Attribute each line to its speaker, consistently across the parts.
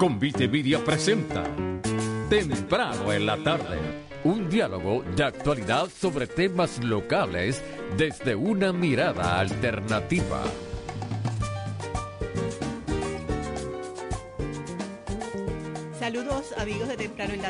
Speaker 1: Convite Media presenta Temprano en la tarde. Un diálogo de actualidad sobre temas locales desde una mirada alternativa.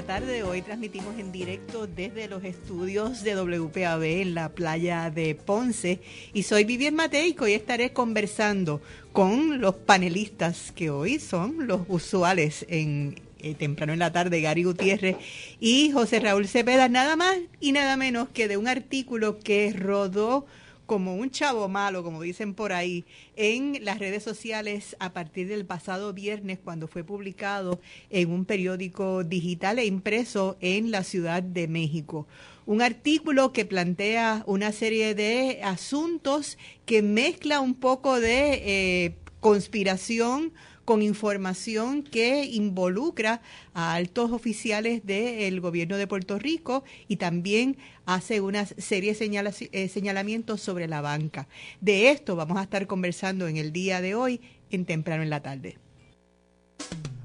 Speaker 2: La tarde. Hoy transmitimos en directo desde los estudios de WPAB en la playa de Ponce. Y soy Vivian Mateico y estaré conversando con los panelistas que hoy son los usuales en eh, temprano en la tarde, Gary Gutiérrez y José Raúl Cepeda, nada más y nada menos que de un artículo que rodó como un chavo malo, como dicen por ahí, en las redes sociales a partir del pasado viernes cuando fue publicado en un periódico digital e impreso en la Ciudad de México. Un artículo que plantea una serie de asuntos que mezcla un poco de eh, conspiración, con información que involucra a altos oficiales del gobierno de Puerto Rico y también hace una serie de eh, señalamientos sobre la banca. De esto vamos a estar conversando en el día de hoy, en temprano en la tarde.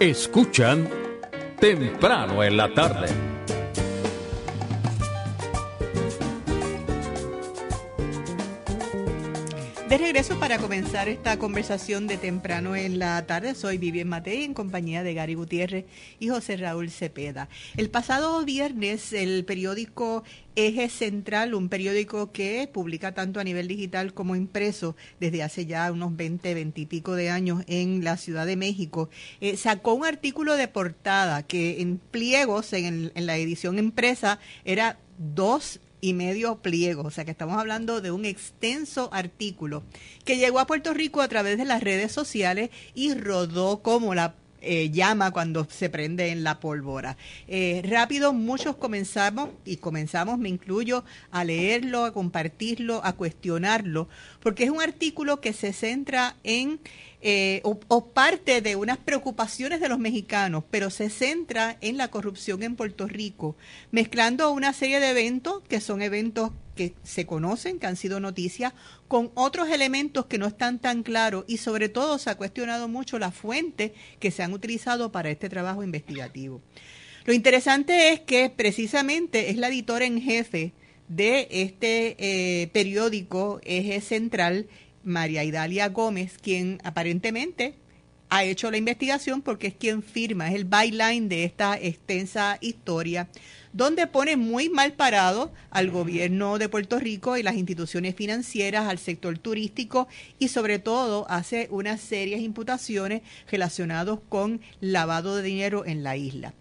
Speaker 1: Escuchan temprano en la tarde.
Speaker 2: De regreso para comenzar esta conversación de temprano en la tarde, soy Vivian Matei en compañía de Gary Gutiérrez y José Raúl Cepeda. El pasado viernes el periódico Eje Central, un periódico que publica tanto a nivel digital como impreso desde hace ya unos 20, 20 y pico de años en la Ciudad de México, eh, sacó un artículo de portada que en pliegos, en, en la edición impresa, era dos y medio pliego, o sea que estamos hablando de un extenso artículo que llegó a Puerto Rico a través de las redes sociales y rodó como la eh, llama cuando se prende en la pólvora. Eh, rápido, muchos comenzamos, y comenzamos, me incluyo, a leerlo, a compartirlo, a cuestionarlo, porque es un artículo que se centra en eh, o, parte de unas preocupaciones de los mexicanos, pero se centra en la corrupción en Puerto Rico, mezclando una serie de eventos que son eventos que se conocen, que han sido noticias, con otros elementos que no están tan claros y sobre todo se ha cuestionado mucho la fuente que se han utilizado para este trabajo investigativo. Lo interesante es que precisamente es la editora en jefe de este eh, periódico Eje Central María Idalia Gómez, quien aparentemente ha hecho la investigación porque es quien firma, es el byline de esta extensa historia, donde pone muy mal parado al gobierno de Puerto Rico y las instituciones financieras, al sector turístico y sobre todo hace unas serias imputaciones relacionadas con lavado de dinero en la isla.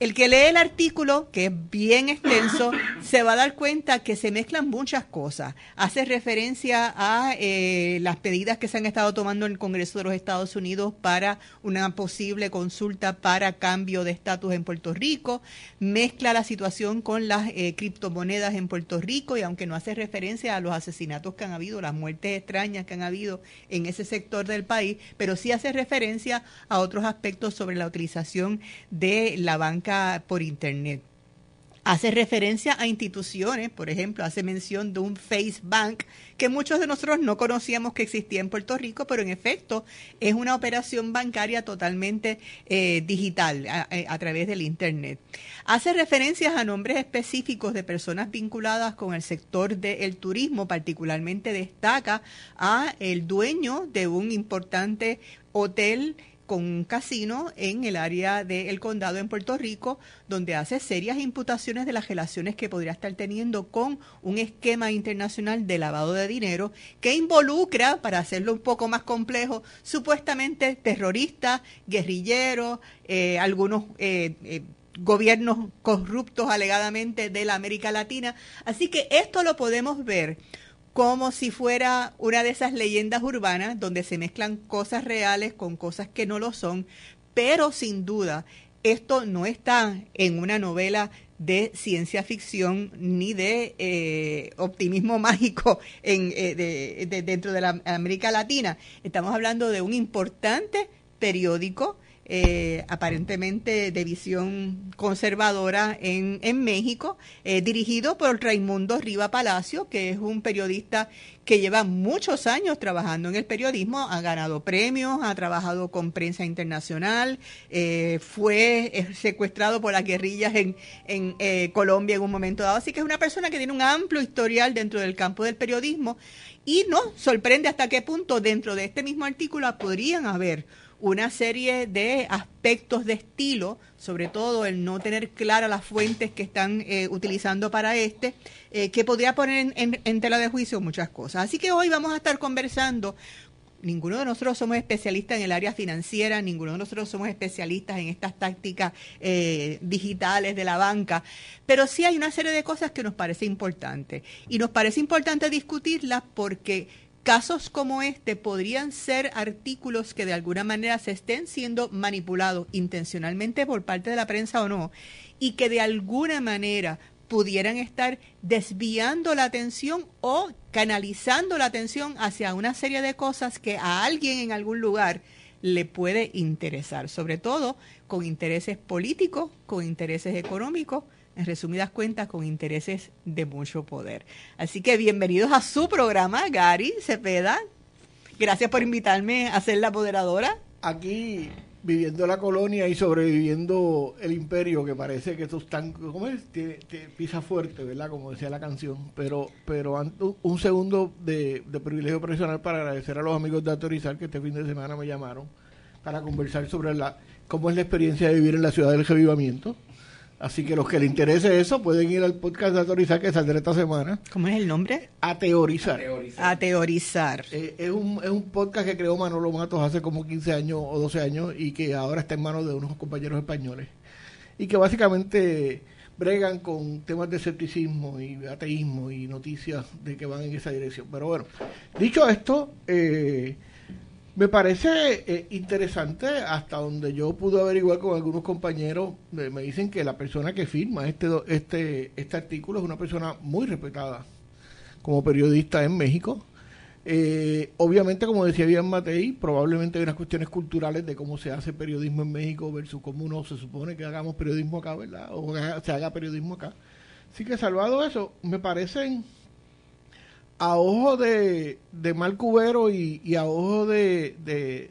Speaker 2: El que lee el artículo, que es bien extenso, se va a dar cuenta que se mezclan muchas cosas. Hace referencia a eh, las medidas que se han estado tomando en el Congreso de los Estados Unidos para una posible consulta para cambio de estatus en Puerto Rico. Mezcla la situación con las eh, criptomonedas en Puerto Rico y aunque no hace referencia a los asesinatos que han habido, las muertes extrañas que han habido en ese sector del país, pero sí hace referencia a otros aspectos sobre la utilización de la banca por Internet. hace referencia a instituciones, por ejemplo, hace mención de un Face Bank que muchos de nosotros no conocíamos que existía en Puerto Rico, pero en efecto es una operación bancaria totalmente eh, digital a, través del Internet. Hace referencias a nombres específicos de personas vinculadas con el sector del turismo, particularmente destaca a el dueño de un importante hotel con un casino en el área del condado en Puerto Rico, donde hace serias imputaciones de las relaciones que podría estar teniendo con un esquema internacional de lavado de dinero que involucra, para hacerlo un poco más complejo, supuestamente terroristas, guerrilleros, eh, algunos... Eh, eh, gobiernos corruptos alegadamente de la América Latina. Así que esto lo podemos ver como si fuera una de esas leyendas urbanas donde se mezclan cosas reales con cosas que no lo son, pero sin duda esto no está en una novela de ciencia ficción ni de eh, optimismo mágico en, eh, dentro de la América Latina. Estamos hablando de un importante periódico eh, aparentemente de visión conservadora en, en México, eh, dirigido por Raimundo Riva Palacio, que es un periodista que lleva muchos años trabajando en el periodismo, ha ganado premios, ha trabajado con prensa internacional, eh, fue secuestrado por las guerrillas en, en Colombia en un momento dado, así que es una persona que tiene un amplio historial dentro del campo del periodismo y nos sorprende hasta qué punto dentro de este mismo artículo podrían haber una serie de aspectos de estilo, sobre todo el no tener claras las fuentes que están eh, utilizando para este, eh, que podría poner en, tela de juicio muchas cosas. Así que hoy vamos a estar conversando ninguno de nosotros somos especialistas en el área financiera, ninguno de nosotros somos especialistas en estas tácticas eh, digitales de la banca, pero sí hay una serie de cosas que nos parece importante. Y nos parece importante discutirlas porque Casos como este podrían ser artículos que de alguna manera se estén siendo manipulados intencionalmente por parte de la prensa o no, y que de alguna manera pudieran estar desviando la atención o canalizando la atención hacia una serie de cosas que a alguien en algún lugar le puede interesar, sobre todo con intereses políticos, con intereses económicos, en resumidas cuentas, con intereses de mucho poder. Así que bienvenidos a su programa, Gary Cepeda. Gracias por invitarme a ser la moderadora.
Speaker 3: Aquí, viviendo la colonia y sobreviviendo el imperio, que parece que esto están, ¿cómo es? Pisa fuerte, ¿verdad? Como decía la canción. Pero, pero un segundo de, de privilegio profesional para agradecer a los amigos de Autorizar que este fin de semana me llamaron para conversar sobre la cómo es la experiencia de vivir en la ciudad del revivamiento Así que los que les interese eso pueden ir al podcast de Ateorizar que saldrá esta semana.
Speaker 2: ¿Cómo es el nombre?
Speaker 3: A teorizar.
Speaker 2: A teorizar.
Speaker 3: Eh, es, un, es un podcast que creó Manolo Matos hace como 15 años o 12 años y que ahora está en manos de unos compañeros españoles. Y que básicamente bregan con temas de escepticismo y ateísmo y noticias de que van en esa dirección. Pero bueno, dicho esto, eh, me parece eh, interesante hasta donde yo pude averiguar con algunos compañeros, me, dicen que la persona que firma este, este, este artículo es una persona muy respetada como periodista en México. Eh, obviamente, como decía bien Matei, probablemente hay unas cuestiones culturales de cómo se hace periodismo en México versus cómo uno se supone que hagamos periodismo acá, ¿verdad? O se haga periodismo acá. Así que salvado eso, me parecen a ojo de, de mal cubero y, a ojo de, de,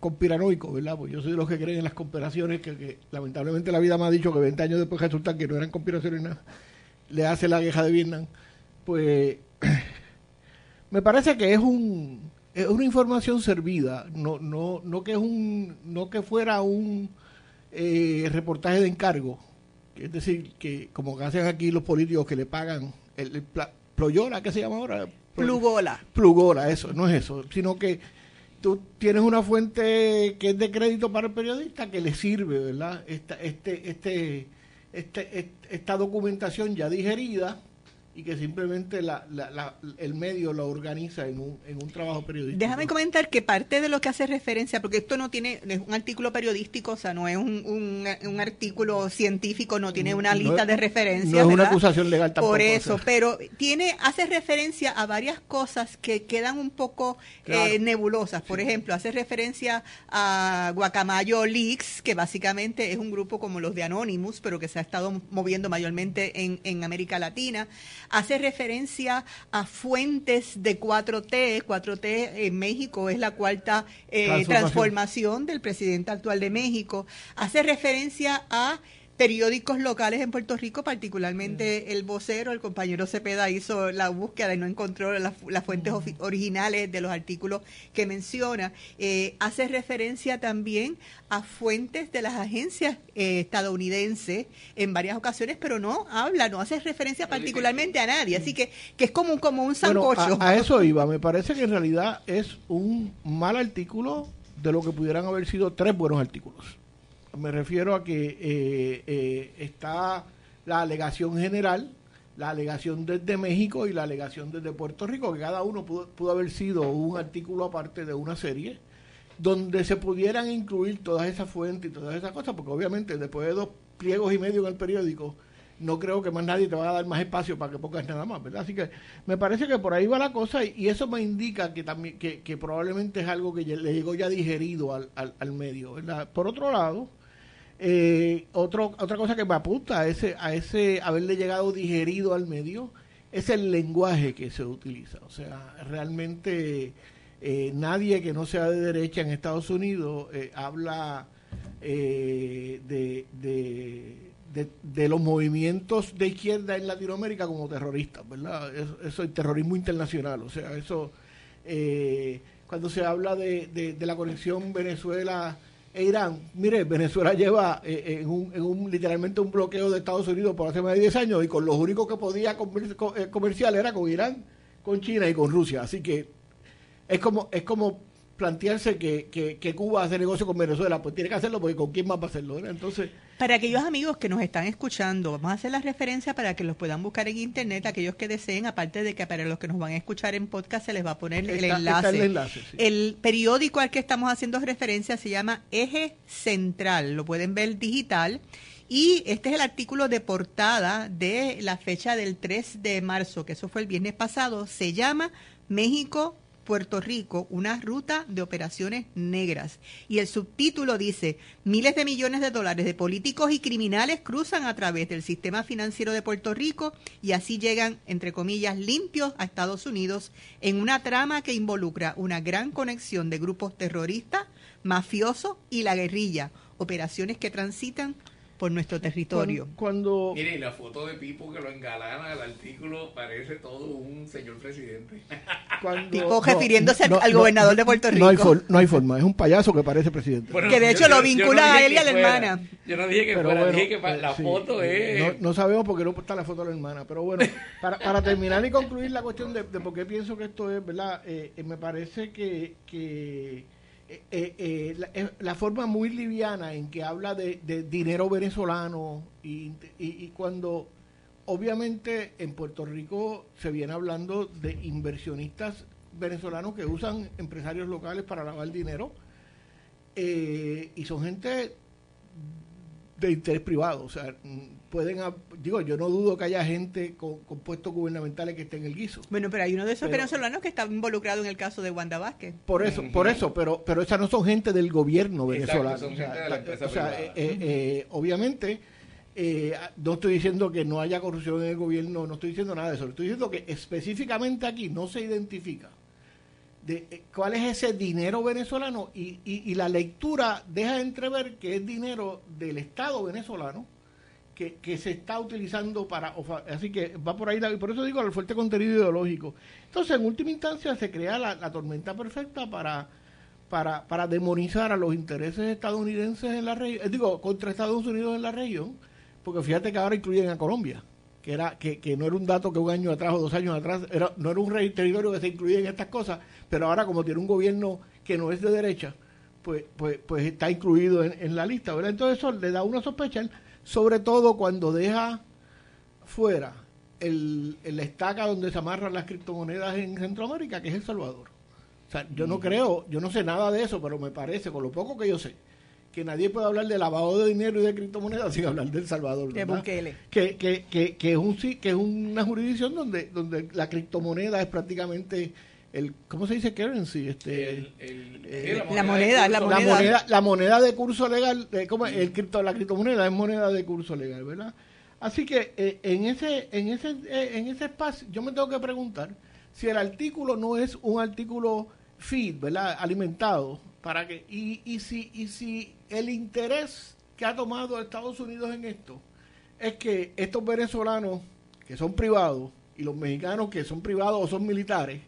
Speaker 3: conspiranoico, ¿verdad? Pues yo soy de los que creen en las conspiraciones, que, lamentablemente la vida me ha dicho que 20 años después resulta que no eran conspiraciones nada, le hace la queja de Vietnam. Pues me parece que es un es una información servida, no no no que es un no que fuera un eh, reportaje de encargo, es decir, que como hacen aquí los políticos que le pagan el, Ployola, ¿qué se llama ahora?
Speaker 2: Plugola.
Speaker 3: Plugola, eso, no es eso, sino que tú tienes una fuente que es de crédito para el periodista que le sirve, ¿verdad? Esta, este, este, este, esta documentación ya digerida y que simplemente la, la, el medio lo organiza en un, en un trabajo periodístico.
Speaker 2: Déjame comentar que parte de lo que hace referencia, porque esto no tiene, es un artículo periodístico, o sea, no es un, un, artículo científico, no tiene una lista de referencias.
Speaker 3: No es una acusación legal tampoco.
Speaker 2: Por eso, pero tiene, hace referencia a varias cosas que quedan un poco eh, nebulosas. Por ejemplo, hace referencia a Guacamayo Leaks, que básicamente es un grupo como los de Anonymous, pero que se ha estado moviendo mayormente en, en América Latina hace referencia a fuentes de 4T. 4T en México es la cuarta eh, transformación del presidente actual de México. Hace referencia a periódicos locales en Puerto Rico, particularmente el vocero, el compañero Cepeda hizo la búsqueda y no encontró las fuentes originales de los artículos que menciona. Eh, hace referencia también a fuentes de las agencias eh, estadounidenses en varias ocasiones, pero no habla, no hace referencia particularmente a nadie. Así que, que es como un, como un sancocho.
Speaker 3: a eso iba. Me parece que en realidad es un mal artículo de lo que pudieran haber sido tres buenos artículos. Me refiero a que eh, eh, está la alegación general, la alegación desde México y la alegación desde Puerto Rico, que cada uno pudo, haber sido un artículo aparte de una serie, donde se pudieran incluir todas esas fuentes y todas esas cosas, porque obviamente después de dos pliegos y medio en el periódico, no creo que más nadie te va a dar más espacio para que pongas nada más, ¿verdad? Así que me parece que por ahí va la cosa y, eso me indica que también que, que, probablemente es algo que le llegó ya digerido al, al, al medio, ¿verdad? Por otro lado, eh, otro, otra cosa que me apunta a ese, a ese haberle llegado digerido al medio es el lenguaje que se utiliza. O sea, realmente eh, nadie que no sea de derecha en Estados Unidos eh, habla eh, de, de, los movimientos de izquierda en Latinoamérica como terroristas, ¿verdad? Eso, es terrorismo internacional. O sea, eso, cuando se habla de, de la conexión Venezuela e Irán, mire, Venezuela lleva eh, en, un, en, un, literalmente un bloqueo de Estados Unidos por hace más de 10 años y con los únicos que podía eh, comercial era con Irán, con China y con Rusia. Así que es como, es como plantearse que, que, Cuba hace negocio con Venezuela, pues tiene que hacerlo porque con quién más va a hacerlo. Entonces,
Speaker 2: para aquellos amigos que nos están escuchando, vamos a hacer la referencia para que los puedan buscar en internet, aquellos que deseen, aparte de que para los que nos van a escuchar en podcast se les va a poner el enlace.
Speaker 3: el, enlace
Speaker 2: el periódico al que estamos haciendo referencia se llama Eje Central, lo pueden ver digital. Y este es el artículo de portada de la fecha del 3 de marzo, que eso fue el viernes pasado. Se llama México Puerto Rico una ruta de operaciones negras. Y el subtítulo dice, miles de millones de dólares de políticos y criminales cruzan a través del sistema financiero de Puerto Rico y así llegan, entre comillas, limpios a Estados Unidos en una trama que involucra una gran conexión de grupos terroristas, mafiosos y la guerrilla, operaciones que transitan por nuestro territorio.
Speaker 4: Cuando, Mire, la foto de Pipo que lo engalana el artículo parece todo un señor presidente.
Speaker 2: Pipo refiriéndose al gobernador de Puerto Rico.
Speaker 3: No hay, forma, es un payaso que parece presidente.
Speaker 2: que de hecho lo vincula a él y a la hermana.
Speaker 4: Yo no dije que fuera, dije que la foto es...
Speaker 3: No, sabemos por qué no está la foto de la hermana, pero bueno, para, para terminar y concluir la cuestión de, por qué pienso que esto es, ¿verdad? Eh, eh, me parece que... que eh, eh, eh, la, forma muy liviana en que habla de, dinero venezolano y, y, cuando obviamente en Puerto Rico se viene hablando de inversionistas venezolanos que usan empresarios locales para lavar dinero y son gente de interés privado, o sea, pueden, digo, yo no dudo que haya gente con, puestos gubernamentales que esté en el guiso.
Speaker 2: Bueno, pero hay uno de esos venezolanos que está involucrado en el caso de Wanda Vázquez.
Speaker 3: Por eso, por eso, pero pero esas no son gente del gobierno venezolano. o sea, eh, eh, eh, obviamente, no estoy diciendo que no haya corrupción en el gobierno, no estoy diciendo nada de eso, estoy diciendo que específicamente aquí no se identifica de cuál es ese dinero venezolano y, y, y, la lectura deja entrever que es dinero del Estado venezolano que, se está utilizando para... Así que va por ahí, por eso digo el fuerte contenido ideológico. Entonces, en última instancia, se crea la, tormenta perfecta para, para, para demonizar a los intereses estadounidenses en la región, eh, digo, contra Estados Unidos en la región, porque fíjate que ahora incluyen a Colombia, que era que, que no era un dato que un año atrás o dos años atrás, era, no era un territorio que se incluía en estas cosas, pero ahora como tiene un gobierno que no es de derecha, pues, pues, pues está incluido en, en la lista, ¿verdad? Entonces eso le da una sospecha sobre todo cuando deja fuera el, el estaca donde se amarran las criptomonedas en Centroamérica, que es El Salvador. O sea, yo no creo, yo no sé nada de eso, pero me parece, con lo poco que yo sé, que nadie puede hablar de lavado de dinero y de criptomonedas sin hablar de El Salvador.
Speaker 2: De. Bukele.
Speaker 3: Que, que, que, que es un que es una jurisdicción donde, donde la criptomoneda es prácticamente el, ¿cómo se dice currency? Este,
Speaker 4: El- el-
Speaker 3: Eh,
Speaker 2: la moneda, la moneda.
Speaker 3: moneda, la moneda de curso legal, eh, ¿cómo el cripto, la criptomoneda es moneda de curso legal, ¿verdad? Así que eh, en ese, en ese, eh, en ese espacio, yo me tengo que preguntar si el artículo no es un artículo feed, ¿verdad? Alimentado para que y, y si y si el interés que ha tomado Estados Unidos en esto es que estos venezolanos que son privados y los mexicanos que son privados o son militares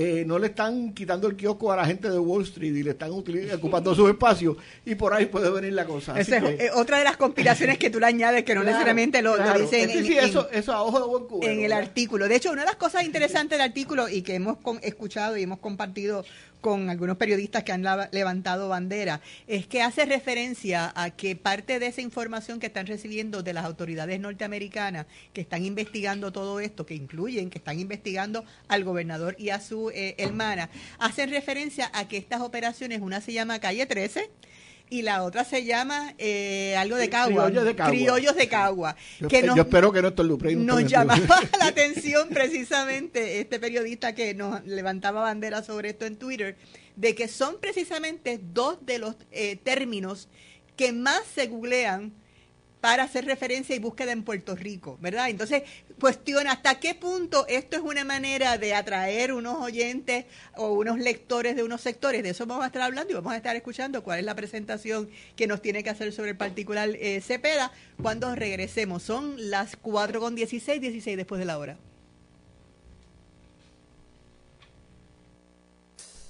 Speaker 3: eh, no le están quitando el kiosco a la gente de Wall Street y le están ocupando sus espacios y por ahí puede venir la cosa.
Speaker 2: Esa es
Speaker 3: que-
Speaker 2: eh, otra de las conspiraciones que tú le añades que no
Speaker 3: Claro,
Speaker 2: necesariamente lo, lo
Speaker 3: claro.
Speaker 2: dicen en,
Speaker 3: sí,
Speaker 2: en-
Speaker 3: eso, eso a ojo de buen cubero,
Speaker 2: en el
Speaker 3: ¿verdad?
Speaker 2: artículo. De hecho, una de las cosas interesantes del artículo y que hemos con- escuchado y hemos compartido con algunos periodistas que han levantado bandera es que hace referencia a que parte de esa información que están recibiendo de las autoridades norteamericanas que están investigando todo esto, que incluyen que están investigando al gobernador y a su eh, hermana, hacen referencia a que estas operaciones, una se llama Calle 13 y la otra se llama eh, algo de Cagua.
Speaker 3: Criollos de Cagua.
Speaker 2: Criollos de Cagua.
Speaker 3: Yo,
Speaker 2: que nos-
Speaker 3: yo espero que Néstor Duprey no
Speaker 2: nos
Speaker 3: esté
Speaker 2: llamaba la atención precisamente este periodista que nos levantaba bandera sobre esto en Twitter, de que son precisamente dos de los eh, términos que más se googlean para hacer referencia y búsqueda en Puerto Rico, ¿verdad? Entonces, cuestiona hasta qué punto esto es una manera de atraer unos oyentes o unos lectores de unos sectores. De eso vamos a estar hablando y vamos a estar escuchando cuál es la presentación que nos tiene que hacer sobre el particular eh, Cepeda cuando regresemos. Son las 4 con 16, 16 después de la hora.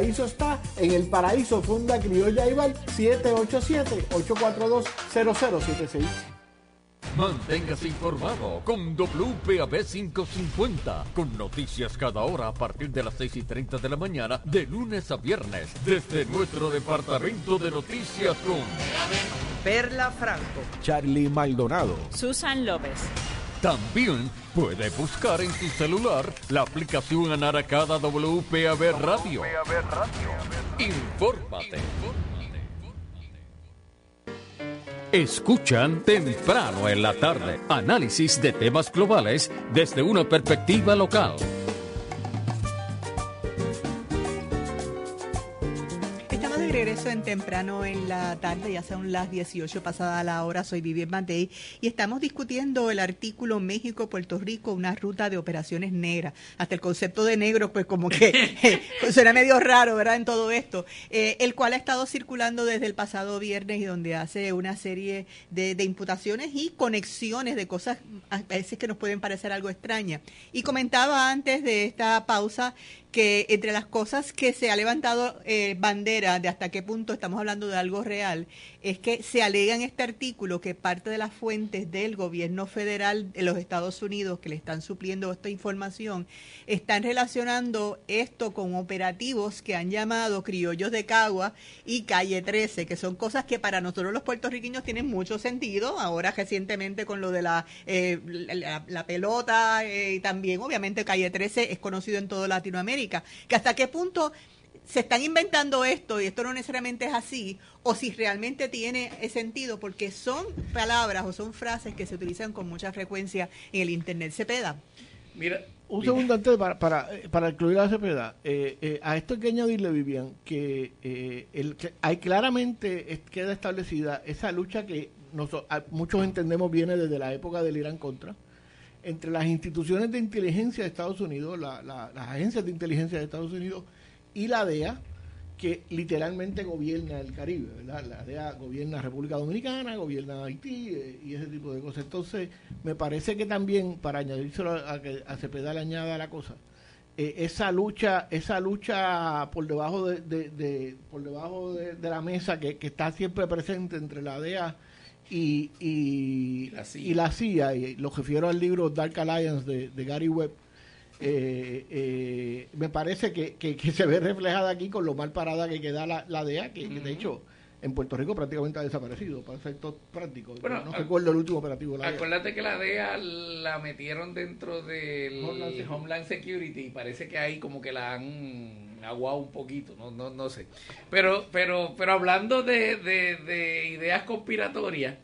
Speaker 3: está en el Paraíso Fonda Criolla Igual 787-842-0076.
Speaker 1: Manténgase informado con WPAB 550, con noticias cada hora a partir de las 6 y 30 de la mañana, de lunes a viernes, desde nuestro departamento de noticias con
Speaker 5: Perla Franco.
Speaker 6: Charlie Maldonado.
Speaker 7: Susan López.
Speaker 1: También puede buscar en su celular la aplicación Anaracada WPAB Radio. Infórmate. Escuchan temprano en la tarde análisis de temas globales desde una perspectiva local.
Speaker 2: Regreso en temprano en la tarde, ya son las 18 pasada la hora, soy Vivian Matei y estamos discutiendo el artículo México-Puerto Rico, una ruta de operaciones negras. Hasta el concepto de negro, pues como que eh, suena medio raro, ¿verdad? En todo esto, eh, el cual ha estado circulando desde el pasado viernes y donde hace una serie de, de imputaciones y conexiones de cosas a veces que nos pueden parecer algo extrañas. Y comentaba antes de esta pausa que entre las cosas que se ha levantado eh, bandera de hasta qué punto estamos hablando de algo real, es que se alega en este artículo que parte de las fuentes del gobierno federal de los Estados Unidos que le están supliendo esta información, están relacionando esto con operativos que han llamado Criollos de Cagua y Calle 13, que son cosas que para nosotros los puertorriqueños tienen mucho sentido, ahora recientemente con lo de la, eh, la, pelota eh, y también obviamente Calle 13 es conocido en toda Latinoamérica, que hasta qué punto se están inventando esto y esto no necesariamente es así, o si realmente tiene sentido, porque son palabras o son frases que se utilizan con mucha frecuencia en el Internet. Cepeda.
Speaker 4: Mira,
Speaker 3: Un segundo antes para, para, para incluir a Cepeda. Eh, eh, a esto hay que añadirle, Vivian, que, eh, el, que hay claramente queda establecida esa lucha que a- muchos entendemos viene desde la época del Irán contra entre las instituciones de inteligencia de Estados Unidos, la- la- las agencias de inteligencia de Estados Unidos y la DEA, que literalmente gobierna el Caribe, ¿verdad? La DEA gobierna República Dominicana, gobierna Haití eh, y ese tipo de cosas. Entonces, me parece que también, para añadírselo a, que a Cepeda le añada la cosa, eh, esa lucha esa lucha por debajo de, por debajo de, de la mesa que, que está siempre presente entre la DEA y, y,
Speaker 4: La CIA.
Speaker 3: y la CIA, y lo refiero al libro Dark Alliance de, de Gary Webb, eh, eh, me parece que, que, que se ve reflejada aquí con lo mal parada que queda la, la DEA, que, que de hecho en Puerto Rico prácticamente ha desaparecido, para efectos prácticos.
Speaker 4: Bueno,
Speaker 3: no recuerdo el último operativo de la DEA.
Speaker 4: Acuérdate que la DEA la metieron dentro del
Speaker 3: Homeland Security.
Speaker 4: Homeland Security y parece que ahí como que la han aguado un poquito, no, no, no sé. Pero, pero, pero hablando de, de, de ideas conspiratorias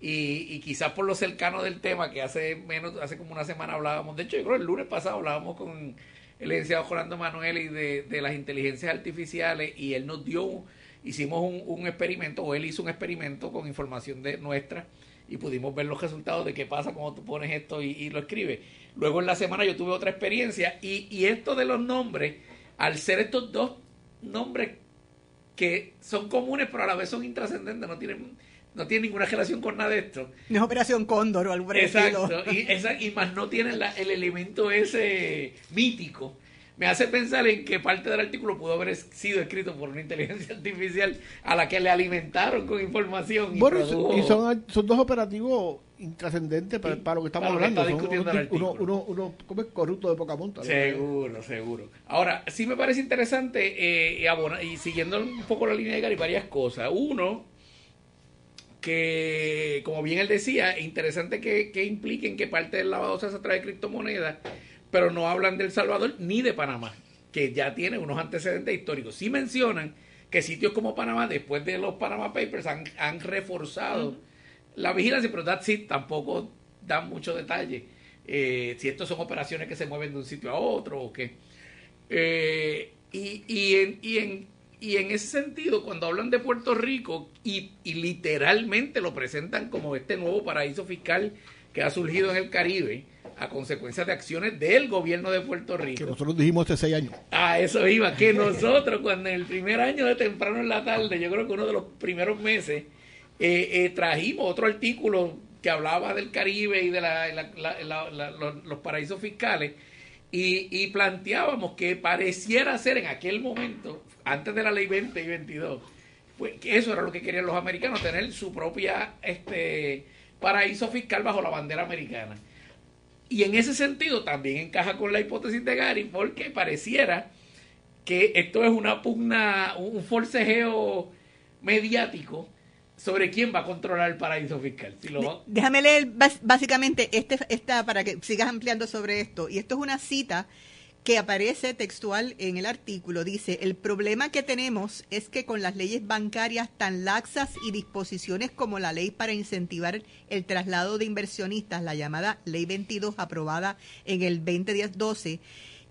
Speaker 4: y, y quizás por lo cercano del tema que hace menos, hace como una semana hablábamos, de hecho yo creo el lunes pasado hablábamos con el licenciado Rolando Manuel y de, de las inteligencias artificiales y él nos dio, hicimos un, un experimento o él hizo un experimento con información de nuestra y pudimos ver los resultados de qué pasa cuando tú pones esto y, y lo escribes. Luego en la semana yo tuve otra experiencia y, y esto de los nombres, al ser estos dos nombres que son comunes pero a la vez son intrascendentes, no tienen, no tienen ninguna relación con nada de esto.
Speaker 2: No es Operación Cóndor o algo estilo.
Speaker 4: Exacto, y, esa- y más no tienen la- el elemento ese mítico. Me hace pensar en que parte del artículo pudo haber sido escrito por una inteligencia artificial a la que le alimentaron con información. Y
Speaker 3: Bueno, y
Speaker 4: produjo-
Speaker 3: son- y son, son dos operativos intrascendentes para, para lo que estamos
Speaker 4: para lo que
Speaker 3: hablando.
Speaker 4: está
Speaker 3: Son uno, uno, uno, uno- ¿cómo es? corrupto de poca monta. ¿no?
Speaker 4: Seguro, seguro. Ahora, sí me parece interesante, eh, y, abona- y siguiendo un poco la línea de Gary, varias cosas. Uno, que, como bien él decía, interesante que, que impliquen que parte del lavado se hace a través de criptomonedas, pero no hablan de El Salvador ni de Panamá, que ya tiene unos antecedentes históricos. Sí mencionan que sitios como Panamá, después de los Panama Papers, han, han reforzado la vigilancia, pero that's it, tampoco dan mucho detalle. Eh, si estos son operaciones que se mueven de un sitio a otro o qué. Eh, y, y, en, y, en, y en ese sentido, cuando hablan de Puerto Rico y, y literalmente lo presentan como este nuevo paraíso fiscal que ha surgido en el Caribe a consecuencia de acciones del gobierno de Puerto
Speaker 3: Que
Speaker 4: Rico.
Speaker 3: nosotros dijimos hace seis años.
Speaker 4: A eso iba, que nosotros cuando en el primer año de temprano en la tarde, yo creo que uno de los primeros meses, eh, eh, trajimos otro artículo que hablaba del Caribe y de la- la- la- la- la- los, los paraísos fiscales y, y planteábamos que pareciera ser en aquel momento, antes de la ley 20 y 22, pues que eso era lo que querían los americanos, tener su propia este paraíso fiscal bajo la bandera americana. Y en ese sentido también encaja con la hipótesis de Gary, porque pareciera que esto es una pugna, un forcejeo mediático sobre quién va a controlar el paraíso fiscal. Si lo va-
Speaker 2: Déjame leer básicamente este, esta para que sigas ampliando sobre esto. Y esto es una cita que aparece textual en el artículo. Dice, el problema que tenemos es que con las leyes bancarias tan laxas y disposiciones como la ley para incentivar el traslado de inversionistas, la llamada Ley 22 aprobada en el 2010-12,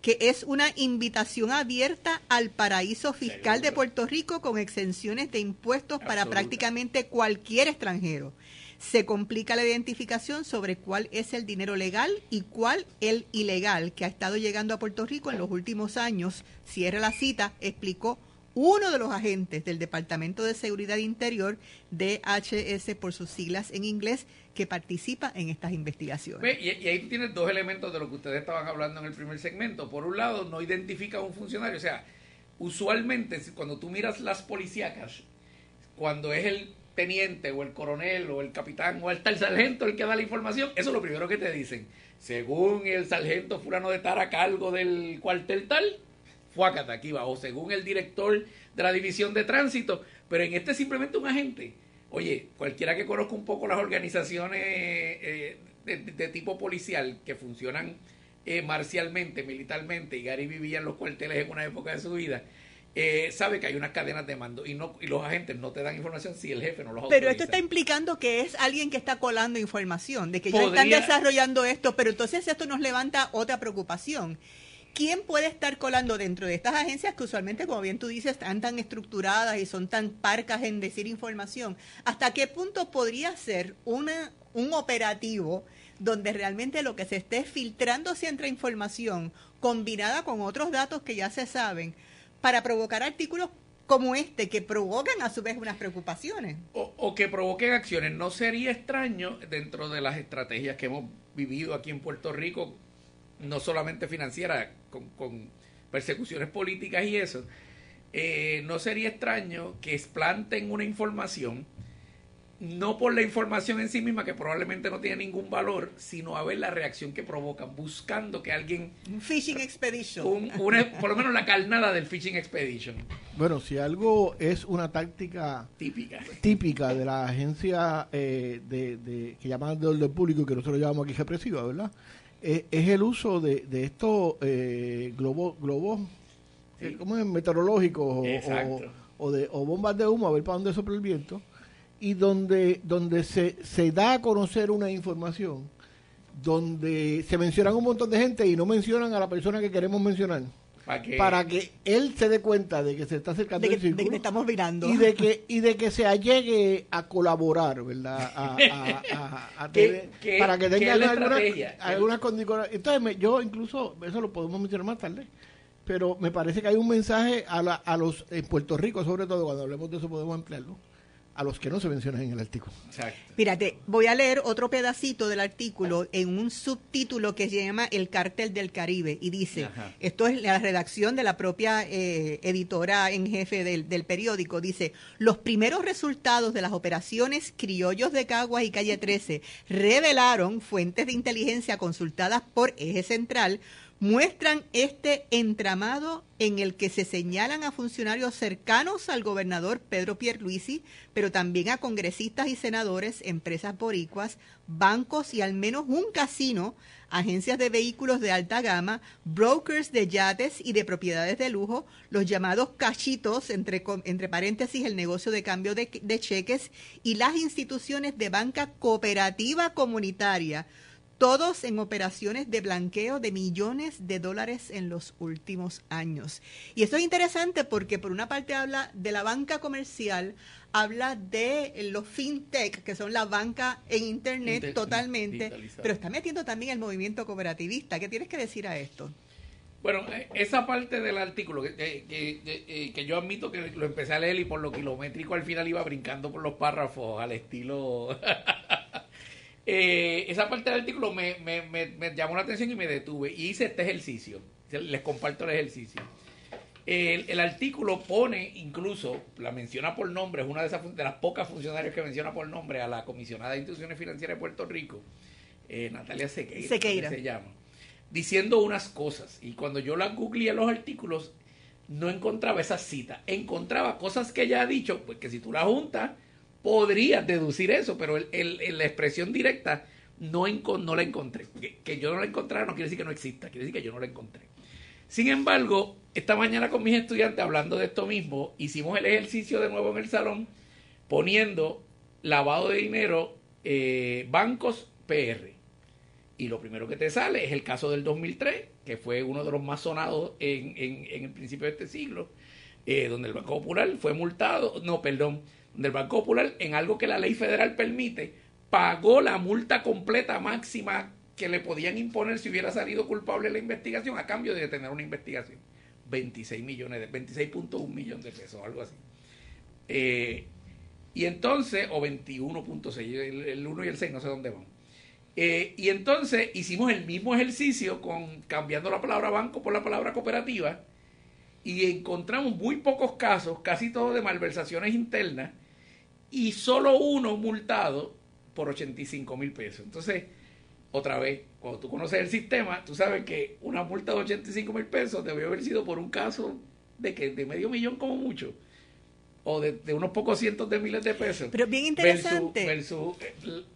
Speaker 2: que es una invitación abierta al paraíso fiscal de. Puerto Rico con exenciones de impuestos para prácticamente cualquier extranjero. Se complica la identificación sobre cuál es el dinero legal y cuál el ilegal que ha estado llegando a Puerto Rico en los últimos años. Cierra la cita, explicó uno de los agentes del Departamento de Seguridad Interior, DHS por sus siglas en inglés, que participa en estas investigaciones.
Speaker 4: Ve, Y, ahí tienes dos elementos de lo que ustedes estaban hablando en el primer segmento. Por un lado, no identifica a un funcionario. O sea, usualmente cuando tú miras las policíacas, cuando es el teniente o el coronel o el capitán o hasta el sargento el que da la información, eso es lo primero que te dicen. Según el sargento fulano de estar a cargo del cuartel tal, fuácata, aquí va. O según el director de la división de tránsito, pero en este es simplemente un agente. Oye, cualquiera que conozca un poco las organizaciones eh, de, de tipo policial que funcionan eh, marcialmente, militarmente, y Gary vivía en los cuarteles en una época de su vida, eh, sabe que hay unas cadenas de mando y no y los agentes no te dan información si el jefe no los
Speaker 2: Pero esto está implicando que es alguien que está colando información, de que ya están desarrollando esto, pero entonces esto nos levanta otra preocupación. ¿Quién puede estar colando dentro de estas agencias que usualmente, como bien tú dices, están tan estructuradas y son tan parcas en decir información? ¿Hasta qué punto podría ser una, un operativo donde realmente lo que se esté filtrando entre información combinada con otros datos que ya se saben para provocar artículos como este que provocan a su vez unas preocupaciones?
Speaker 4: o, o que provoquen acciones. No sería extraño dentro de las estrategias que hemos vivido aquí en Puerto Rico, no solamente financieras, con, persecuciones políticas y eso. eh, no sería extraño que planten una información, no por la información en sí misma, que probablemente no tiene ningún valor, sino a ver la reacción que provocan, buscando que alguien,
Speaker 2: Un fishing expedition.
Speaker 4: un- una- por lo menos la carnada del Fishing Expedition,
Speaker 3: Bueno, si algo es una táctica
Speaker 4: típica.
Speaker 3: típica de la agencia eh, de, de- que llaman de orden público, que nosotros llamamos aquí represiva, ¿verdad? Eh, es el uso de, de estos eh, globos, globos
Speaker 4: Sí.
Speaker 3: ¿cómo es? meteorológicos o,
Speaker 4: Exacto.
Speaker 3: o, o de, o bombas de humo, a ver para dónde sopla el viento, y donde, donde se, se da a conocer una información, donde se mencionan un montón de gente y no mencionan a la persona que queremos mencionar,
Speaker 4: Para que,
Speaker 3: para que él se dé cuenta de que se está acercando
Speaker 2: de que,
Speaker 3: el
Speaker 2: de que
Speaker 3: círculo
Speaker 2: estamos mirando.
Speaker 3: y de que y de que se allegue a colaborar verdad a, a- a- a
Speaker 4: ¿Qué-
Speaker 3: tener-
Speaker 4: qué-
Speaker 3: para que
Speaker 4: la
Speaker 3: alguna, algunas condiciones. Entonces me- yo incluso eso lo podemos mencionar más tarde pero me parece que hay un mensaje a, la- a los en Puerto Rico sobre todo cuando hablemos de eso podemos emplearlo a los que no se mencionan en el artículo
Speaker 4: Exacto.
Speaker 2: Fíjate, voy a leer otro pedacito del artículo en un subtítulo que se llama El cártel del Caribe y dice,
Speaker 4: Ajá.
Speaker 2: esto es la redacción de la propia eh, editora en jefe del, del periódico, dice, los primeros resultados de las operaciones Criollos de Caguas y Calle 13 revelaron fuentes de inteligencia consultadas por Eje Central muestran este entramado en el que se señalan a funcionarios cercanos al gobernador Pedro Pierluisi, pero también a congresistas y senadores, empresas boricuas, bancos y al menos un casino, agencias de vehículos de alta gama, brokers de yates y de propiedades de lujo, los llamados cachitos, entre, entre paréntesis el negocio de cambio de, de cheques, y las instituciones de banca cooperativa comunitaria todos en operaciones de blanqueo de millones de dólares en los últimos años. Y esto es interesante porque por una parte habla de la banca comercial, habla de los fintech, que son la banca en internet
Speaker 4: Inter-
Speaker 2: totalmente, pero está metiendo también el movimiento cooperativista. ¿Qué tienes que decir a esto?
Speaker 4: Bueno, eh, esa parte del artículo que, que, que- que- que yo admito que lo empecé a leer y por lo kilométrico al final iba brincando por los párrafos al estilo... Eh, esa parte del artículo me, me- me- me llamó la atención y me detuve y hice este ejercicio. Les comparto el ejercicio. El, el artículo pone incluso, la menciona por nombre, es una de, esas, de las pocas funcionarios que menciona por nombre a la comisionada de instituciones financieras de Puerto Rico, eh, Natalia Sequeira,
Speaker 2: Sequeira.
Speaker 4: que se llama, diciendo unas cosas. Y cuando yo las googleé los artículos, no encontraba esa cita. Encontraba cosas que ella ha dicho, pues que si tú la juntas, podrías deducir eso, pero el, la expresión directa no, no la encontré. Que, yo no la encontrara no quiere decir que no exista, quiere decir que yo no la encontré. Sin embargo, esta mañana con mis estudiantes hablando de esto mismo, hicimos el ejercicio de nuevo en el salón poniendo lavado de dinero, eh, bancos PR. Y lo primero que te sale es el caso del 2003, que fue uno de los más sonados en, en- en el principio de este siglo, eh, donde el Banco Popular fue multado, no, perdón, donde el Banco Popular, en algo que la ley federal permite, pagó la multa completa máxima que le podían imponer si hubiera salido culpable la investigación a cambio de tener una investigación. 26 millones de 26.1 millones de pesos, algo así. Eh, y entonces, o 21.6, el, el 1 y el 6, no sé dónde van. Eh, y entonces hicimos el mismo ejercicio con cambiando la palabra banco por la palabra cooperativa y encontramos muy pocos casos, casi todos de malversaciones internas y solo uno multado por 85 mil pesos. Entonces, otra vez, cuando tú conoces el sistema, tú sabes que una multa de 85 mil pesos debió haber sido por un caso de que de medio millón como mucho. o de, unos pocos cientos de miles de pesos.
Speaker 2: Pero bien interesante.
Speaker 4: Versus,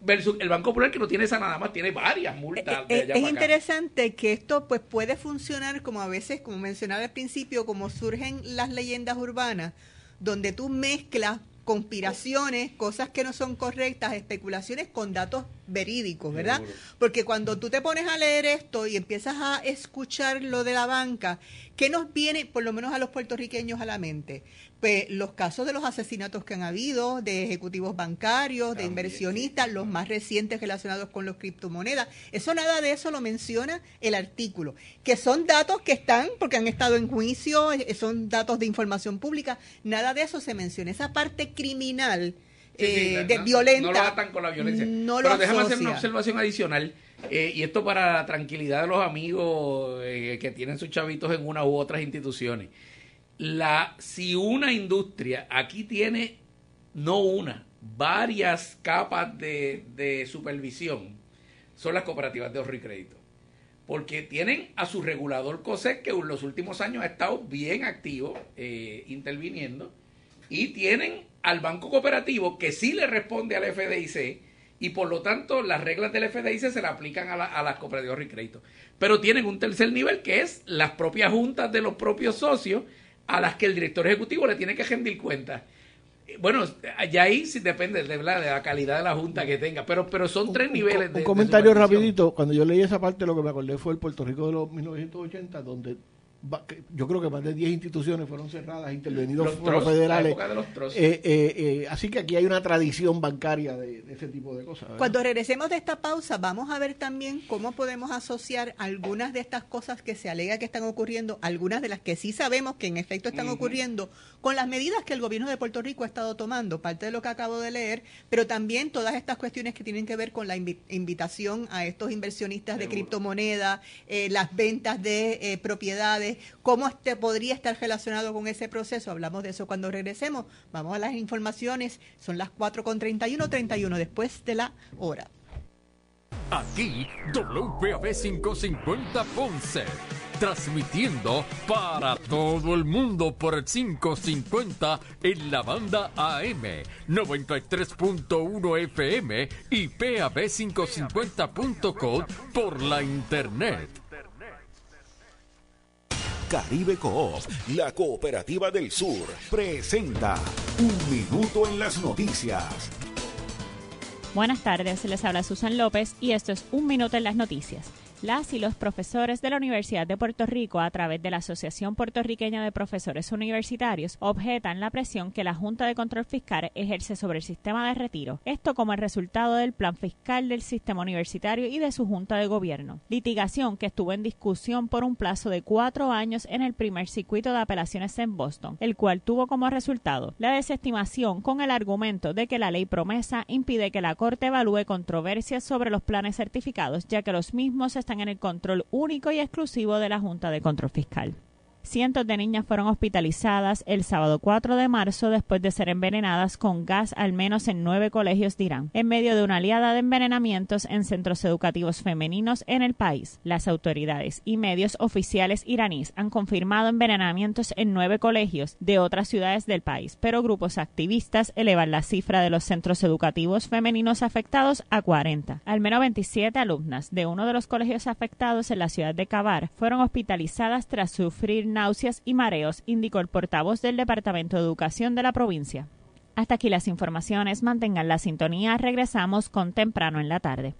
Speaker 4: versus, el Banco Popular que no tiene esa nada más, tiene varias multas.
Speaker 2: Eh, es interesante que esto pues puede funcionar como a veces, como mencionaba al principio, como surgen las leyendas urbanas, donde tú mezclas conspiraciones, cosas que no son correctas, especulaciones con datos verídicos, ¿verdad? Porque cuando tú te pones a leer esto y empiezas a escuchar lo de la banca, ¿qué nos viene, por lo menos a los puertorriqueños, a la mente? Pues los casos de los asesinatos que han habido, de ejecutivos bancarios, de inversionistas, los más recientes relacionados con los criptomonedas. Eso nada de eso lo menciona el artículo, que son datos que están, porque han estado en juicio, eh, son datos de información pública, nada de eso se menciona. Esa parte criminal eh, de violenta.
Speaker 4: No lo atan con la violencia. Pero déjame hacer una observación adicional. Eh, y esto para la tranquilidad de los amigos eh, que tienen sus chavitos en una u otras instituciones. La, si una industria aquí tiene, no una, varias capas de, de supervisión, son las cooperativas de ahorro y crédito. Porque tienen a su regulador COSEC, que en los últimos años ha estado bien activo interviniendo, y tienen al banco cooperativo que sí le responde al FDIC y por lo tanto las reglas del FDIC se le aplican a, las cooperativas de crédito. Pero tienen un tercer nivel que es las propias juntas de los propios socios a las que el director ejecutivo le tiene que rendir cuenta. Bueno, ya ahí sí depende de, la calidad de la junta que tenga, pero pero son tres niveles
Speaker 3: de... Un comentario rapidito, cuando yo leí esa parte lo que me acordé fue el Puerto Rico de los 1980, donde yo creo que más de 10 instituciones fueron cerradas, intervenidos por los federales. Eh, eh, eh, así que aquí hay una tradición bancaria de, ese tipo de cosas.
Speaker 2: Cuando regresemos de esta pausa, vamos a ver también cómo podemos asociar algunas de estas cosas que se alega que están ocurriendo, algunas de las que sí sabemos que en efecto están ocurriendo, con las medidas que el gobierno de Puerto Rico ha estado tomando, parte de lo que acabo de leer, pero también todas estas cuestiones que tienen que ver con la invitación a estos inversionistas de criptomonedas, las ventas de propiedades cómo este podría estar relacionado con ese proceso. Hablamos de eso cuando regresemos. Vamos a las informaciones. Son las 4.31, 31 después de la hora.
Speaker 1: Aquí, WPAB 550 Ponce. Transmitiendo para todo el mundo por el 550 en la banda AM 93.1 FM y PAB550.com por la internet.
Speaker 6: Caribe Coop, la cooperativa del sur, presenta Un Minuto en las Noticias.
Speaker 7: Buenas tardes, les habla Susan López y esto es Un Minuto en las Noticias. Las y los profesores de la Universidad de Puerto Rico, a través de la Asociación Puertorriqueña de Profesores Universitarios, objetan la presión que la Junta de Control Fiscal ejerce sobre el sistema de retiro. Esto como el resultado del plan fiscal del sistema universitario y de su Junta de Gobierno. Litigación que estuvo en discusión por un plazo de cuatro años en el primer circuito de apelaciones en Boston, el cual tuvo como resultado la desestimación con el argumento de que la ley promesa impide que la Corte evalúe controversias sobre los planes certificados, ya que los mismos están en el control único y exclusivo de la Junta de Control Fiscal. Cientos de niñas fueron hospitalizadas el sábado 4 de marzo después de ser envenenadas con gas al menos en nueve colegios de Irán, en medio de una aliada de envenenamientos en centros educativos femeninos en el país. Las autoridades y medios oficiales iraníes han confirmado envenenamientos en nueve colegios de otras ciudades del país, pero grupos activistas elevan la cifra de los centros educativos femeninos afectados a 40. Al menos 27 alumnas de uno de los colegios afectados en la ciudad de Kabar fueron hospitalizadas tras sufrir náuseas y mareos, indicó el portavoz del Departamento de Educación de la provincia. Hasta aquí las informaciones. Mantengan la sintonía. Regresamos con temprano en la tarde.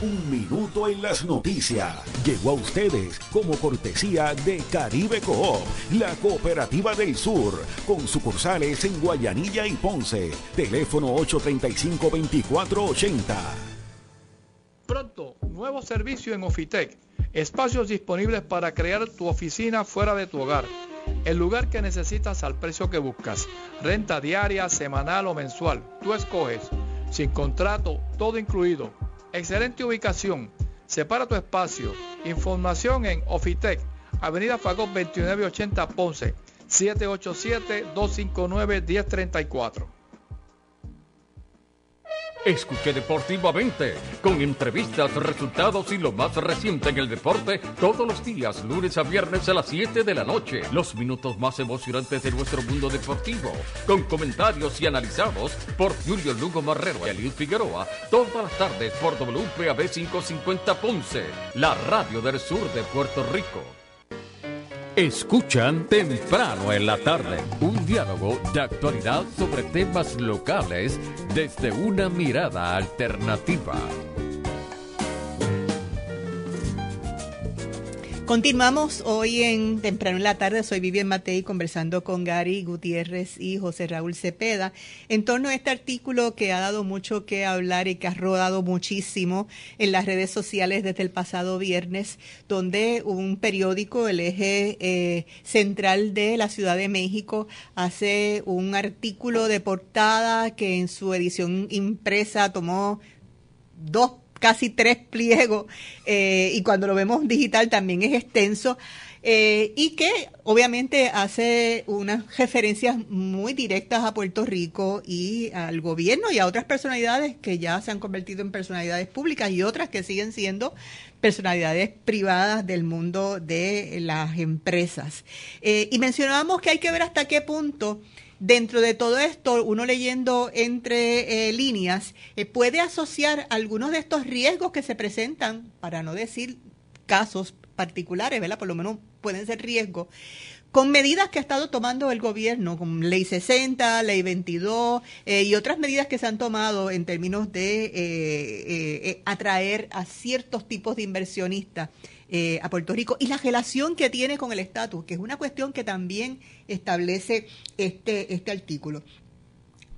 Speaker 6: Un minuto en las noticias. Llegó a ustedes como cortesía de Caribe Coop, la cooperativa del sur, con sucursales en Guayanilla y Ponce. Teléfono 835-2480.
Speaker 8: Pronto, nuevo servicio en Ofitec Espacios disponibles para crear tu oficina fuera de tu hogar. El lugar que necesitas al precio que buscas. Renta diaria, semanal o mensual. Tú escoges. Sin contrato, todo incluido. Excelente ubicación. Separa tu espacio. Información en Ofitec, Avenida Fagos 2980 Ponce, 787-259-1034.
Speaker 1: Escuche Deportivamente, con entrevistas, resultados y lo más reciente en el deporte, todos los días, lunes a viernes a las 7 de la noche. Los minutos más emocionantes de nuestro mundo deportivo, con comentarios y analizados por Julio Lugo Marrero y Eliud Figueroa, todas las tardes por WPAB 550 Ponce, la radio del sur de Puerto Rico. Escuchan temprano en la tarde un diálogo de actualidad sobre temas locales desde una mirada alternativa.
Speaker 2: Continuamos hoy en temprano en la tarde. Soy Vivian Matei conversando con Gary Gutiérrez y José Raúl Cepeda en torno a este artículo que ha dado mucho que hablar y que ha rodado muchísimo en las redes sociales desde el pasado viernes, donde un periódico, el eje eh, central de la Ciudad de México, hace un artículo de portada que en su edición impresa tomó dos casi tres pliegos eh, y cuando lo vemos digital también es extenso. Eh, y que obviamente hace unas referencias muy directas a Puerto Rico y al gobierno y a otras personalidades que ya se han convertido en personalidades públicas y otras que siguen siendo personalidades privadas del mundo de las empresas. Eh, y mencionábamos que hay que ver hasta qué punto dentro de todo esto, uno leyendo entre eh, líneas, eh, puede asociar algunos de estos riesgos que se presentan, para no decir casos particulares, ¿verdad? Por lo menos pueden ser riesgos, con medidas que ha estado tomando el gobierno, con ley 60, ley 22 eh, y otras medidas que se han tomado en términos de atraer a ciertos tipos de inversionistas eh, a Puerto Rico y la relación que tiene con el estatus, que es una cuestión que también establece este, este artículo.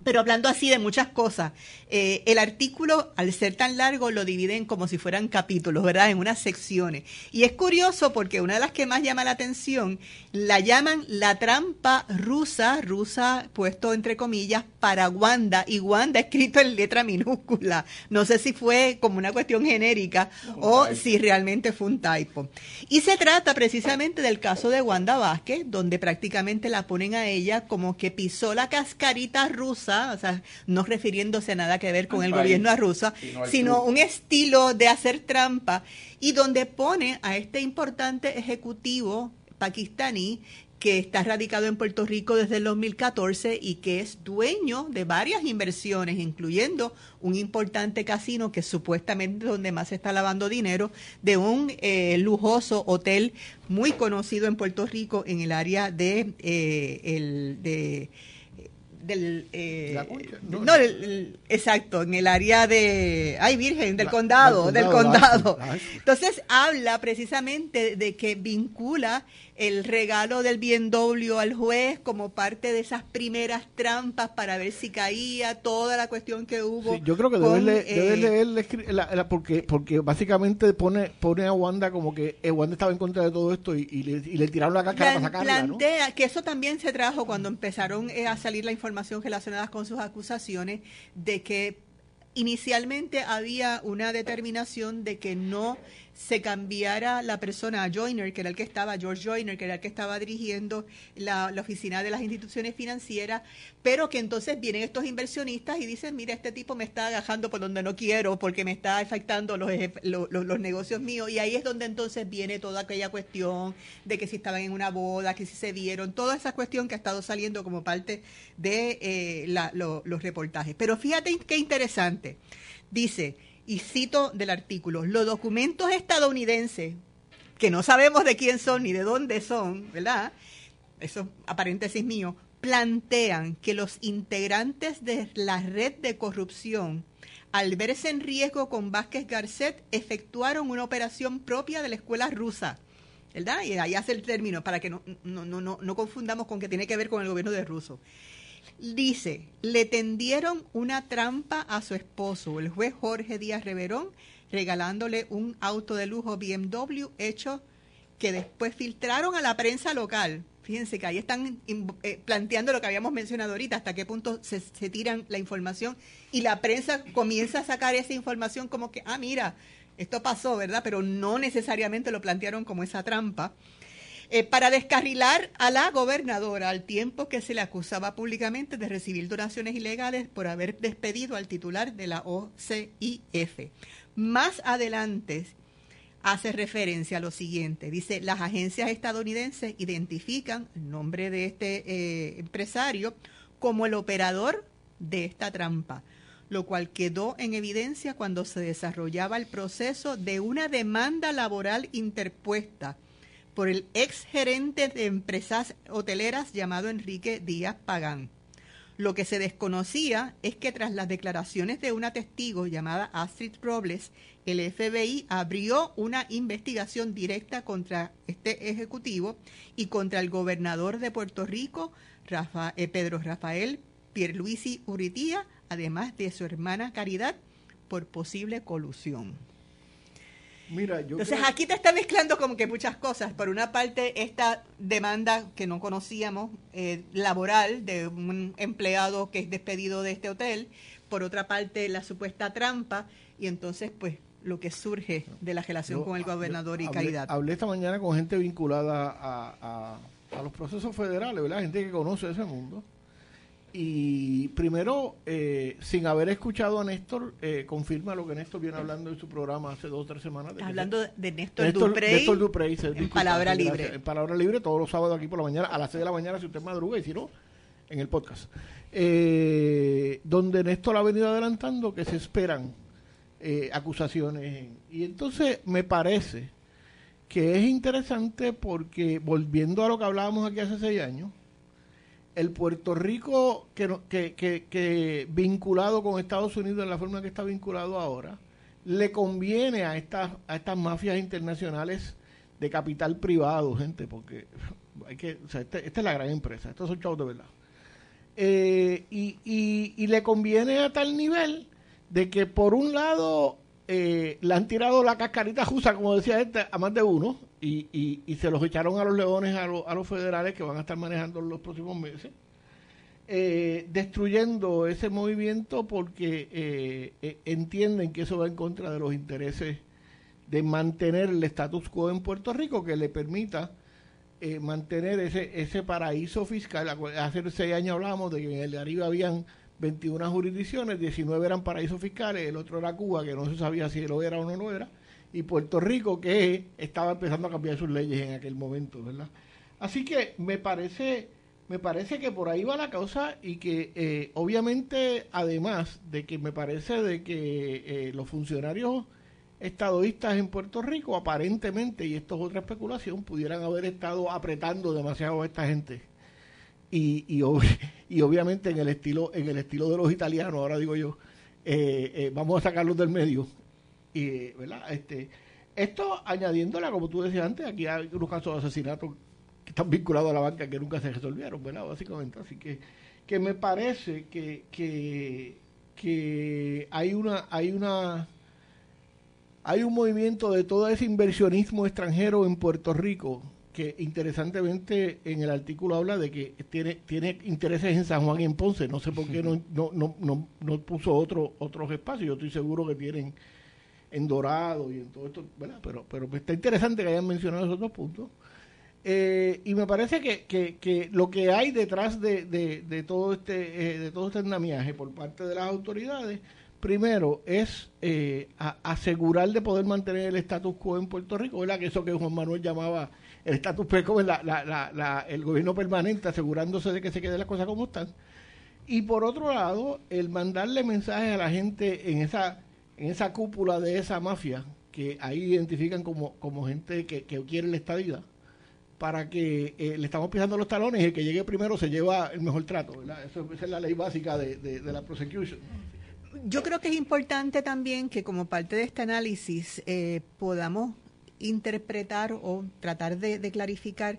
Speaker 2: Pero hablando así de muchas cosas, eh, el artículo, al ser tan largo, lo dividen como si fueran capítulos, ¿verdad? En unas secciones. Y es curioso porque una de las que más llama la atención la llaman la trampa rusa, rusa puesto entre comillas, para Wanda, y Wanda escrito en letra minúscula. No sé si fue como una cuestión genérica o si realmente fue un typo. Y se trata precisamente del caso de Wanda Vázquez, donde prácticamente la ponen a ella como que pisó la cascarita rusa o sea, no refiriéndose a nada que ver con el gobierno ruso, sino un estilo de hacer trampa y donde pone a este importante ejecutivo pakistaní que está radicado en Puerto Rico desde el 2014 y que es dueño de varias inversiones, incluyendo un importante casino que supuestamente es donde más se está lavando dinero, de un eh, lujoso hotel muy conocido en Puerto Rico en el área de, eh, el, de del eh, no, exacto en el área de ay virgen del condado, del condado, entonces habla precisamente de que vincula el regalo del BMW al juez como parte de esas primeras trampas para ver si caía toda la cuestión que hubo.
Speaker 3: yo creo que debe, leer, eh, porque, porque básicamente pone, pone a Wanda como que eh, Wanda estaba en contra de todo esto y, le, tiraron la caca para sacarla.
Speaker 2: Plantea que eso también se trajo cuando empezaron eh, a salir la información relacionada con sus acusaciones de que inicialmente había una determinación de que no se cambiara la persona a Joyner, que era el que estaba, George Joyner, que era el que estaba dirigiendo la, oficina de las instituciones financieras, pero que entonces vienen estos inversionistas y dicen, mira, este tipo me está agajando por donde no quiero porque me está afectando los, los, negocios míos. Y ahí es donde entonces viene toda aquella cuestión de que si estaban en una boda, que si se vieron, toda esa cuestión que ha estado saliendo como parte de eh, los reportajes. Pero fíjate qué interesante. Dice, y cito del artículo, los documentos estadounidenses, que no sabemos de quién son ni de dónde son, ¿verdad? Eso a paréntesis mío, plantean que los integrantes de la red de corrupción, al verse en riesgo con Vázquez Garcet, efectuaron una operación propia de la escuela rusa. ¿Verdad? Y ahí hace el término para que no, no, no, no confundamos con que tiene que ver con el gobierno de ruso. Dice, le tendieron una trampa a su esposo, el juez Jorge Díaz Reverón, regalándole un auto de lujo BMW hecho que después filtraron a la prensa local. Fíjense que ahí están eh, planteando lo que habíamos mencionado ahorita, hasta qué punto se, se, tiran la información y la prensa comienza a sacar esa información como que, ah, mira, esto pasó, ¿verdad? Pero no necesariamente lo plantearon como esa trampa. Eh, para descarrilar a la gobernadora al tiempo que se le acusaba públicamente de recibir donaciones ilegales por haber despedido al titular de la OCIF. Más adelante hace referencia a lo siguiente. Dice, las agencias estadounidenses identifican el nombre de este eh, empresario como el operador de esta trampa, lo cual quedó en evidencia cuando se desarrollaba el proceso de una demanda laboral interpuesta por el ex gerente de empresas hoteleras llamado Enrique Díaz Pagán. Lo que se desconocía es que tras las declaraciones de una testigo llamada Astrid Robles, el FBI abrió una investigación directa contra este ejecutivo y contra el gobernador de Puerto Rico, eh, Pedro Rafael Pierluisi Urritía, además de su hermana Caridad, por posible colusión.
Speaker 3: Mira, yo
Speaker 2: Entonces aquí te está mezclando como que muchas cosas. Por una parte, esta demanda que no conocíamos, eh, laboral, de un empleado que es despedido de este hotel. Por otra parte, la supuesta trampa. Y entonces, pues, lo que surge de la relación con el gobernador y Caridad.
Speaker 3: Hablé esta mañana con gente vinculada a, a los procesos federales, ¿verdad? Gente que conoce ese mundo. Y primero, eh, sin haber escuchado a Néstor, eh, confirma lo que Néstor viene hablando en su programa hace dos o tres semanas.
Speaker 2: hablando de Néstor, Duprey.
Speaker 3: Néstor Duprey
Speaker 2: en Palabra Libre.
Speaker 3: En Palabra Libre, todos los sábados aquí por la mañana, a las 6 de la mañana, si usted madruga, y si no, en el podcast. Eh, donde Néstor ha venido adelantando que se esperan acusaciones. Y entonces me parece que es interesante porque, volviendo a lo que hablábamos aquí hace seis años, el Puerto Rico que, que, que, vinculado con Estados Unidos en la forma que está vinculado ahora, le conviene a estas, a estas mafias internacionales de capital privado, gente, porque hay que, o sea, este, esta es la gran empresa, estos son chavos de verdad. Eh, y, y, y, le conviene a tal nivel de que por un lado eh, le han tirado la cascarita justa, como decía este, a más de uno, y, y, se los echaron a los leones, a, a, los federales que van a estar manejando los próximos meses, eh, destruyendo ese movimiento porque eh, eh, entienden que eso va en contra de los intereses de mantener el status quo en Puerto Rico que le permita mantener ese, ese paraíso fiscal. Hace seis años hablábamos de que en el de arriba habían 21 jurisdicciones, 19 eran paraísos fiscales, el otro era Cuba, que no se sabía si lo era o no lo era y Puerto Rico que estaba empezando a cambiar sus leyes en aquel momento, ¿verdad? Así que me parece, me parece que por ahí va la causa y que eh, obviamente además de que me parece de que eh, los funcionarios estadoístas en Puerto Rico aparentemente, y esto es otra especulación, pudieran haber estado apretando demasiado a esta gente. Y, y, y obviamente en el estilo en el estilo de los italianos, ahora digo yo, eh, vamos a sacarlos del medio y, ¿verdad? Este, esto añadiéndola, como tú decías antes, aquí hay unos casos de asesinato que están vinculados a la banca que nunca se resolvieron, ¿verdad? Básicamente. Así que, que me parece que, que, que hay una, hay una, hay un movimiento de todo ese inversionismo extranjero en Puerto Rico que interesantemente en el artículo habla de que tiene tiene intereses en San Juan y en Ponce. No sé por qué no, no, no, no, no puso otro, otros espacios. Yo estoy seguro que tienen en Dorado y en todo esto, ¿verdad? Pero, pero está interesante que hayan mencionado esos dos puntos. Eh, y me parece que, que, lo que hay detrás de, de, todo este eh, de todo este andamiaje por parte de las autoridades, primero es eh, asegurar de poder mantener el status quo en Puerto Rico, ¿verdad? Que eso que Juan Manuel llamaba el status quo, la, la, el gobierno permanente, asegurándose de que se queden las cosas como están. Y por otro lado, el mandarle mensajes a la gente en esa en esa cúpula de esa mafia, que ahí identifican como, como gente que, que quiere la estadía, para que eh, le estamos pisando los talones y el que llegue primero se lleva el mejor trato. Eso, esa es la ley básica de, de, la prosecution.
Speaker 2: Yo creo que es importante también que como parte de este análisis eh, podamos interpretar o tratar de, de clarificar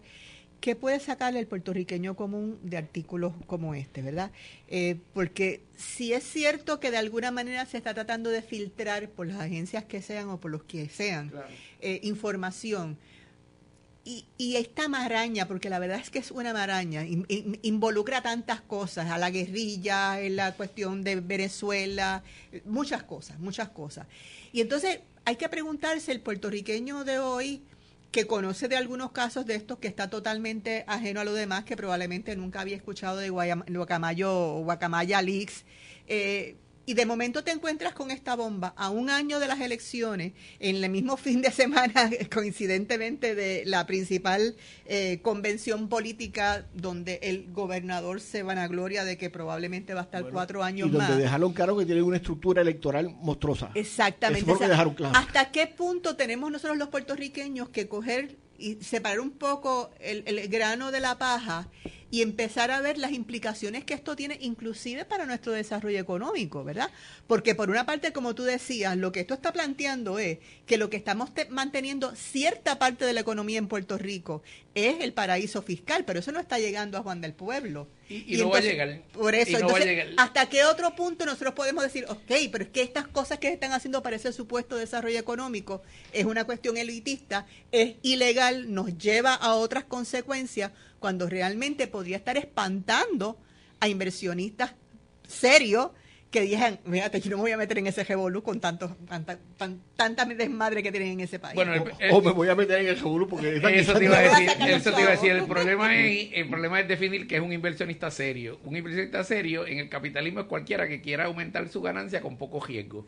Speaker 2: ¿Qué puede sacar el puertorriqueño común de artículos como este, verdad? Eh, porque si es cierto que de alguna manera se está tratando de filtrar por las agencias que sean o por los que sean eh, información, y, y, esta maraña, porque la verdad es que es una maraña, involucra tantas cosas, a la guerrilla, en la cuestión de Venezuela, muchas cosas, muchas cosas. Y entonces hay que preguntarse, el puertorriqueño de hoy, que conoce de algunos casos de estos que está totalmente ajeno a lo demás, que probablemente nunca había escuchado de Guacamayo, Guacamaya Leaks. Eh, y de momento te encuentras con esta bomba a un año de las elecciones, en el mismo fin de semana, coincidentemente, de la principal eh, convención política, donde el gobernador se vanagloria de que probablemente va a estar cuatro años
Speaker 3: y donde
Speaker 2: más.
Speaker 3: dejaron claro que tienen una estructura electoral monstruosa.
Speaker 2: Exactamente.
Speaker 3: Eso dejaron claro.
Speaker 2: ¿Hasta qué punto tenemos nosotros los puertorriqueños que coger y separar un poco el, el grano de la paja y empezar a ver las implicaciones que esto tiene inclusive para nuestro desarrollo económico, ¿verdad? Porque por una parte, como tú decías, lo que esto está planteando es que lo que estamos manteniendo cierta parte de la economía en Puerto Rico es el paraíso fiscal, pero eso no está llegando a Juan del Pueblo.
Speaker 4: Y, no va a llegar.
Speaker 2: Por eso, entonces, ¿hasta qué otro punto nosotros podemos decir, ok, pero es que estas cosas que se están haciendo para ese supuesto desarrollo económico es una cuestión elitista, es ilegal, nos lleva a otras consecuencias, cuando realmente podría estar espantando a inversionistas serios que dijeran, fíjate, yo no me voy a meter en ese revolú con tantos, tanta, tanta desmadre que tienen en ese país.
Speaker 3: Bueno, o, me voy a meter en el revolú porque
Speaker 4: eso te iba a decir, eso te iba a decir. El problema es, el problema es definir que es un inversionista serio. Un inversionista serio en el capitalismo es cualquiera que quiera aumentar su ganancia con poco riesgo.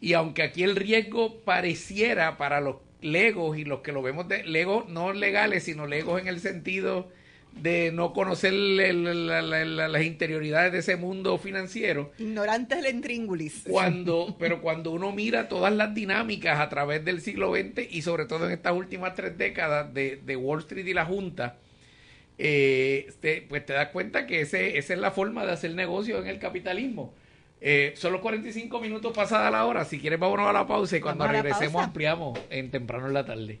Speaker 4: Y aunque aquí el riesgo pareciera para los legos y los que lo vemos de legos no legales, sino legos en el sentido de no conocer las interioridades de ese mundo financiero.
Speaker 2: Ignorantes del intríngulis.
Speaker 4: Cuando, pero cuando uno mira todas las dinámicas a través del siglo XX y sobre todo en estas últimas tres décadas de, Wall Street y la Junta, eh, pues te das cuenta que ese, esa es la forma de hacer negocio en el capitalismo. Eh, son los 45 minutos pasada la hora. Si quieres, vámonos a la pausa y cuando regresemos ampliamos en temprano en la tarde.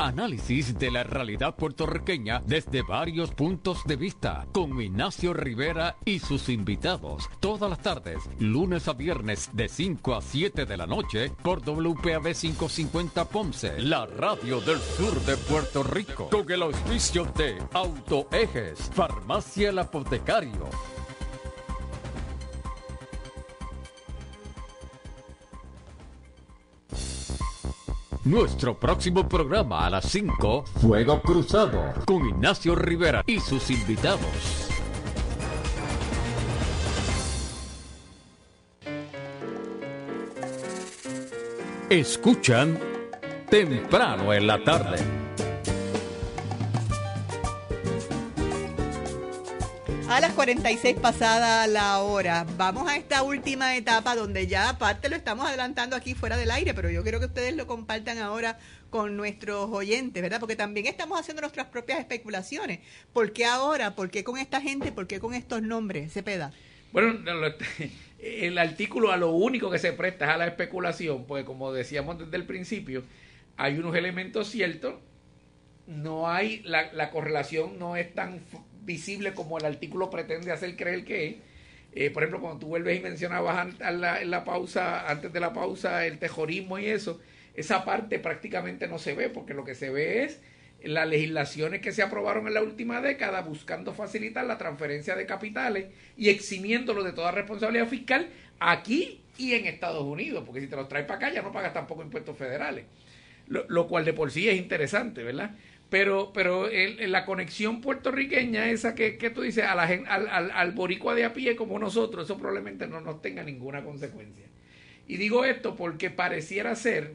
Speaker 1: Análisis de la realidad puertorriqueña desde varios puntos de vista con Ignacio Rivera y sus invitados. Todas las tardes, lunes a viernes de 5 a 7 de la noche por WPAB 550 Ponce, la radio del sur de Puerto Rico. Con el auspicio de Autoejes, Farmacia El Apotecario. Nuestro próximo programa a las 5, Fuego Cruzado, con Ignacio Rivera y sus invitados. Escuchan temprano en la tarde.
Speaker 2: A las 46 pasada la hora, vamos a esta última etapa donde ya aparte lo estamos adelantando aquí fuera del aire, pero yo quiero que ustedes lo compartan ahora con nuestros oyentes, ¿verdad? Porque también estamos haciendo nuestras propias especulaciones. ¿Por qué ahora? ¿Por qué con esta gente? ¿Por qué con estos nombres? Cepeda.
Speaker 4: Bueno, el artículo a lo único que se presta es a la especulación, pues como decíamos desde el principio, hay unos elementos ciertos, no hay, la correlación no es tan visible como el artículo pretende hacer creer que es. Eh, por ejemplo, cuando tú vuelves y mencionabas en la, pausa, antes de la pausa, el tejorismo y eso, esa parte prácticamente no se ve, porque lo que se ve es las legislaciones que se aprobaron en la última década buscando facilitar la transferencia de capitales y eximiéndolo de toda responsabilidad fiscal aquí y en Estados Unidos, porque si te los traes para acá ya no pagas tampoco impuestos federales, lo, lo cual de por sí es interesante, ¿verdad? Pero, pero el, la conexión puertorriqueña, esa que, que tú dices, a la, al, al, al, boricua de a pie como nosotros, eso probablemente no nos tenga ninguna consecuencia. Y digo esto porque pareciera ser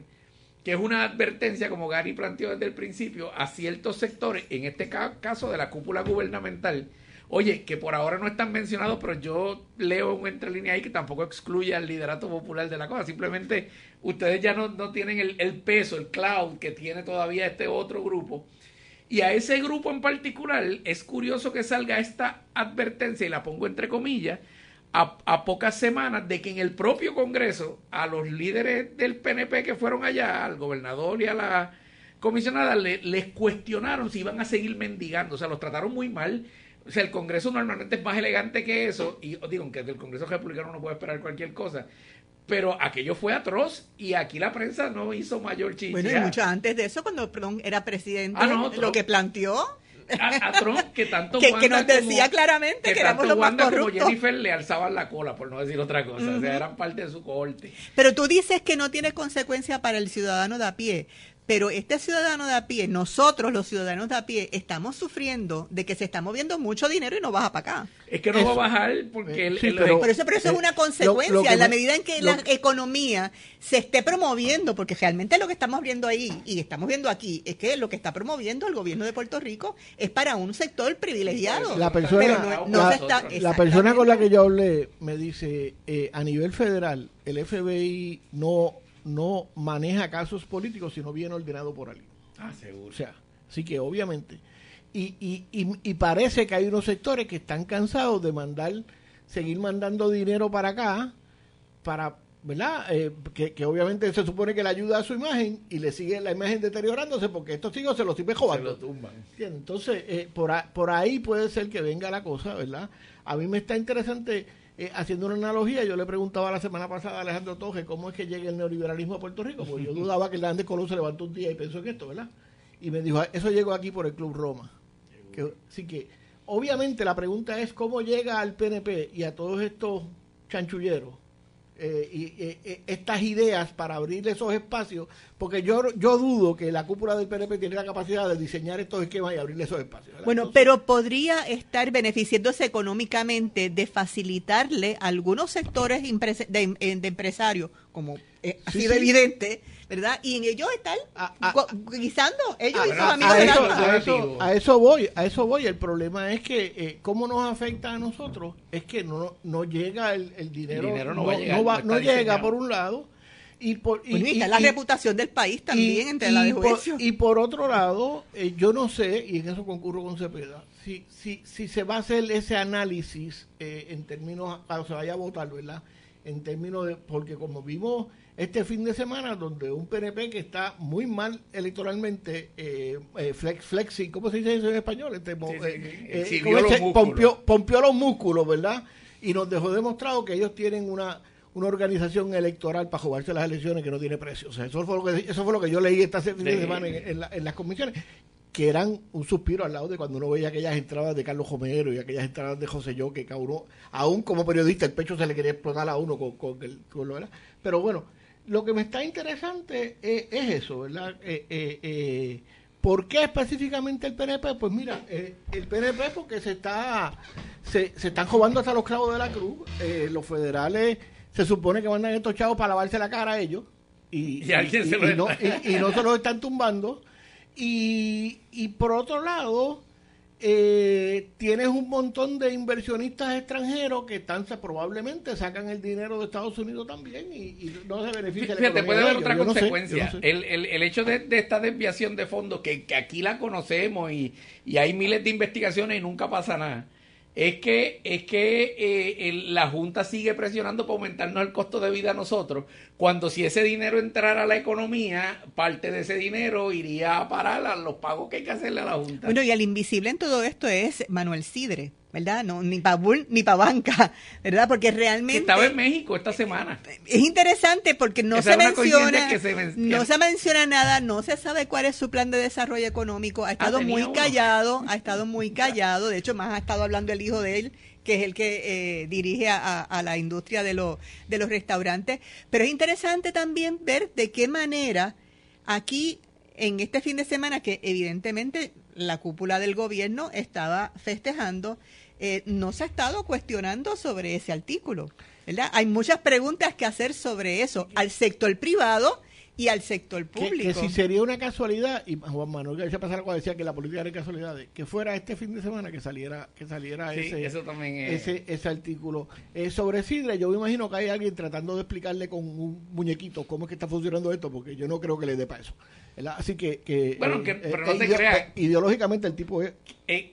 Speaker 4: que es una advertencia, como Gary planteó desde el principio, a ciertos sectores, en este caso de la cúpula gubernamental, oye, que por ahora no están mencionados, pero yo leo un entre línea ahí que tampoco excluye al liderato popular de la cosa, simplemente ustedes ya no, no tienen el, el peso, el cloud que tiene todavía este otro grupo y a ese grupo en particular es curioso que salga esta advertencia, y la pongo entre comillas, a, a, pocas semanas de que en el propio Congreso a los líderes del PNP que fueron allá, al gobernador y a la comisionada, le, les cuestionaron si iban a seguir mendigando, o sea, los trataron muy mal. O sea, el Congreso normalmente es más elegante que eso, y digo, aunque del Congreso Republicano no puede esperar cualquier cosa, pero aquello fue atroz y aquí la prensa no hizo mayor chiste.
Speaker 2: Bueno, y mucho antes de eso, cuando Trump era presidente, ah, no, lo que planteó
Speaker 4: a, Trump que tanto
Speaker 2: que, que, nos decía claramente que, que éramos los más corruptos.
Speaker 4: como Jennifer le alzaban la cola, por no decir otra cosa. O sea, eran parte de su cohorte.
Speaker 2: Pero tú dices que no tiene consecuencia para el ciudadano de a pie. Pero este ciudadano de a pie, nosotros los ciudadanos de a pie, estamos sufriendo de que se está moviendo mucho dinero y no baja para acá.
Speaker 4: Es que no va a bajar porque...
Speaker 2: Eh, pero, eso, pero eso es una consecuencia. en la medida en que la economía se esté promoviendo, porque realmente lo que estamos viendo ahí y estamos viendo aquí es que lo que está promoviendo el gobierno de Puerto Rico es para un sector privilegiado.
Speaker 3: La persona, la, persona con la que yo hablé me dice, eh, a nivel federal, el FBI no no maneja casos políticos, sino bien ordenado por alguien.
Speaker 4: Ah, seguro.
Speaker 3: O sea, así que obviamente. Y, y, y, parece que hay unos sectores que están cansados de mandar, seguir mandando dinero para acá, para, ¿verdad? Eh, que, obviamente se supone que le ayuda a su imagen y le sigue la imagen deteriorándose porque estos hijos se los sigue jugando.
Speaker 4: Se lo tumban.
Speaker 3: Entonces, eh, por, por ahí puede ser que venga la cosa, ¿verdad? A mí me está interesante eh, haciendo una analogía, yo le preguntaba la semana pasada a Alejandro Toje cómo es que llega el neoliberalismo a Puerto Rico, porque yo dudaba que el Grande Colón se levantó un día y pensó en esto, ¿verdad? Y me dijo, eso llegó aquí por el Club Roma. Que, así que, obviamente la pregunta es cómo llega al PNP y a todos estos chanchulleros eh, y, eh, eh, estas ideas para abrir esos espacios, porque yo, yo dudo que la cúpula del PNP tiene la capacidad de diseñar estos esquemas y abrir esos espacios.
Speaker 2: Bueno, pero podría estar beneficiándose económicamente de facilitarle a algunos sectores de, de empresarios, como ha sido evidente, ¿verdad? Y en ellos están guisando, ellos y sus amigos
Speaker 3: a, eso, a, eso, a, eso, voy, a eso voy. El problema es que eh, cómo nos afecta a nosotros es que no, no llega el, dinero,
Speaker 4: el dinero no,
Speaker 3: va no, llega por un lado y por
Speaker 2: y, la reputación del país también entre la de juicio.
Speaker 3: y por otro lado eh, yo no sé y en eso concurro con Cepeda si si si se va a hacer ese análisis eh, en términos cuando se vaya a votar verdad en términos de porque como vimos este fin de semana donde un PNP que está muy mal electoralmente, eh, eh flex, flexi, ¿cómo se dice eso en español? Este,
Speaker 4: eh, eh,
Speaker 3: pompió, los músculos, ¿verdad? Y nos dejó demostrado que ellos tienen una una organización electoral para jugarse las elecciones que no tiene precio. O sea, eso fue lo que, eso fue lo que yo leí esta fin de semana en, en las comisiones que eran un suspiro al lado de cuando uno veía aquellas entradas de Carlos Romero y aquellas entradas de José Yo, que uno, aún como periodista, el pecho se le quería explotar a uno con, con, el, con lo ¿verdad? Pero bueno, lo que me está interesante es, eso, ¿verdad? Eh, eh, eh, ¿Por qué específicamente el PNP? Pues mira, el PNP porque se está se, se, están jugando hasta los clavos de la cruz. los federales se supone que mandan estos chavos para lavarse la cara a ellos. Y, no, y, no se los están tumbando. Y, y por otro lado, eh, tienes un montón de inversionistas extranjeros que están probablemente sacan el dinero de Estados Unidos también y, no se benefician.
Speaker 4: Fíjate, puede haber otra consecuencia. el, el, el, hecho de, esta desviación de fondos, que, que aquí la conocemos y, y hay miles de investigaciones y nunca pasa nada es que, es que eh, la Junta sigue presionando para aumentarnos el costo de vida a nosotros, cuando si ese dinero entrara a la economía, parte de ese dinero iría a parar a los pagos que hay que hacerle a la Junta.
Speaker 2: Bueno, y el invisible en todo esto es Manuel Sidre. ¿Verdad? No, ni para ni para banca, ¿verdad? Porque realmente...
Speaker 4: Estaba en México esta semana.
Speaker 2: Es interesante porque no se menciona, no se menciona nada, no se sabe cuál es su plan de desarrollo económico, ha estado muy callado, ha estado muy callado, de hecho más ha estado hablando el hijo de él, que es el que eh, dirige a, a, la industria de, los de los restaurantes, pero es interesante también ver de qué manera aquí en este fin de semana que evidentemente la cúpula del gobierno estaba festejando eh, no se ha estado cuestionando sobre ese artículo. ¿verdad? Hay muchas preguntas que hacer sobre eso al sector privado y al sector público.
Speaker 3: Que, si sería una casualidad, y Juan Manuel García Pasarco decía que la política era casualidad, que fuera este fin de semana que saliera que saliera ese, ese, ese artículo. Eh, sobre Sidre, yo me imagino que hay alguien tratando de explicarle con un muñequito cómo es que está funcionando esto, porque yo no creo que le dé para eso. Así que, que
Speaker 4: bueno, que, eh, pero no te creas.
Speaker 3: Ideológicamente el tipo es...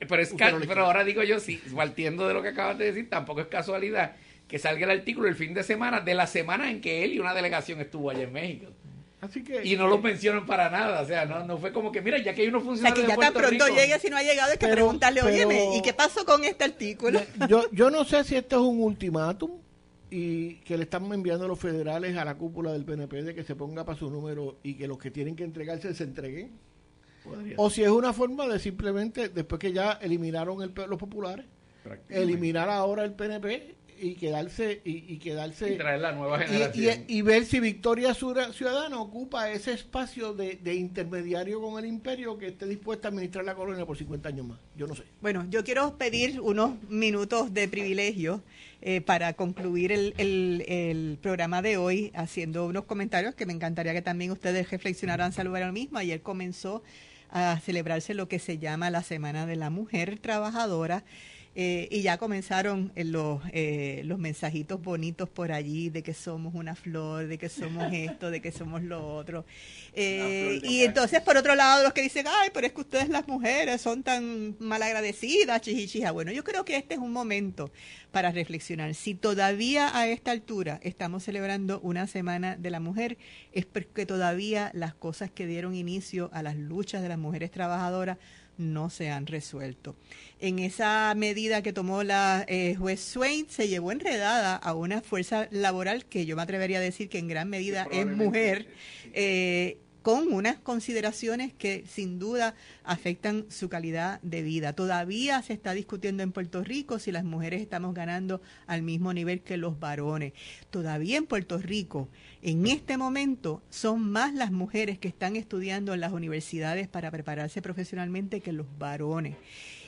Speaker 4: pero, es pero ahora digo yo, sí, partiendo de lo que acabas de decir, tampoco es casualidad que salga el artículo el fin de semana de la semana en que él y una delegación estuvo allá en México.
Speaker 3: Así que,
Speaker 4: y no lo mencionan para nada, o sea, no, no fue como que, mira, ya que hay unos
Speaker 2: O sea,
Speaker 4: funcionarios
Speaker 2: que ya
Speaker 4: de
Speaker 2: tan pronto
Speaker 4: Rico,
Speaker 2: llegue, si no ha llegado, hay que
Speaker 3: Pero-
Speaker 2: preguntarle,
Speaker 3: pero-
Speaker 2: oye, ¿y qué pasó con este artículo?
Speaker 3: yo, yo no sé si esto es un ultimátum y que le están enviando los federales a la cúpula del PNP de que se ponga para su número y que los que tienen que entregarse se entreguen.
Speaker 4: podría
Speaker 3: O si es una forma de simplemente, después que ya eliminaron el, los populares, eliminar ahora el PNP y quedarse y, y quedarse
Speaker 4: y traer la nueva generación.
Speaker 3: y- y ver si Victoria Ciudadana ocupa ese espacio de, de intermediario con el imperio que esté dispuesta a administrar la colonia por 50 años más. Yo no sé.
Speaker 2: Bueno, yo quiero pedir unos minutos de privilegio eh, para concluir el, el- el programa de hoy haciendo unos comentarios que me encantaría que también ustedes reflexionaran sobre lo mismo. Ayer comenzó a celebrarse lo que se llama la Semana de la Mujer Trabajadora. Eh, y ya comenzaron eh, los, eh, los mensajitos bonitos por allí de que somos una flor, de que somos esto, de que somos lo otro. Eh, y entonces, por otro lado, los que dicen, ay, pero es que ustedes las mujeres son tan malagradecidas, chichichija. Bueno, yo creo que este es un momento para reflexionar. Si todavía a esta altura estamos celebrando una semana de la mujer, es porque todavía las cosas que dieron inicio a las luchas de las mujeres trabajadoras no se han resuelto. En esa medida que tomó la eh, juez Swain, se llevó enredada a una fuerza laboral que yo me atrevería a decir que en gran medida es mujer, eh, con unas consideraciones que sin duda afectan su calidad de vida. Todavía se está discutiendo en Puerto Rico si las mujeres estamos ganando al mismo nivel que los varones. Todavía en Puerto Rico, en este momento, son más las mujeres que están estudiando en las universidades para prepararse profesionalmente que los varones.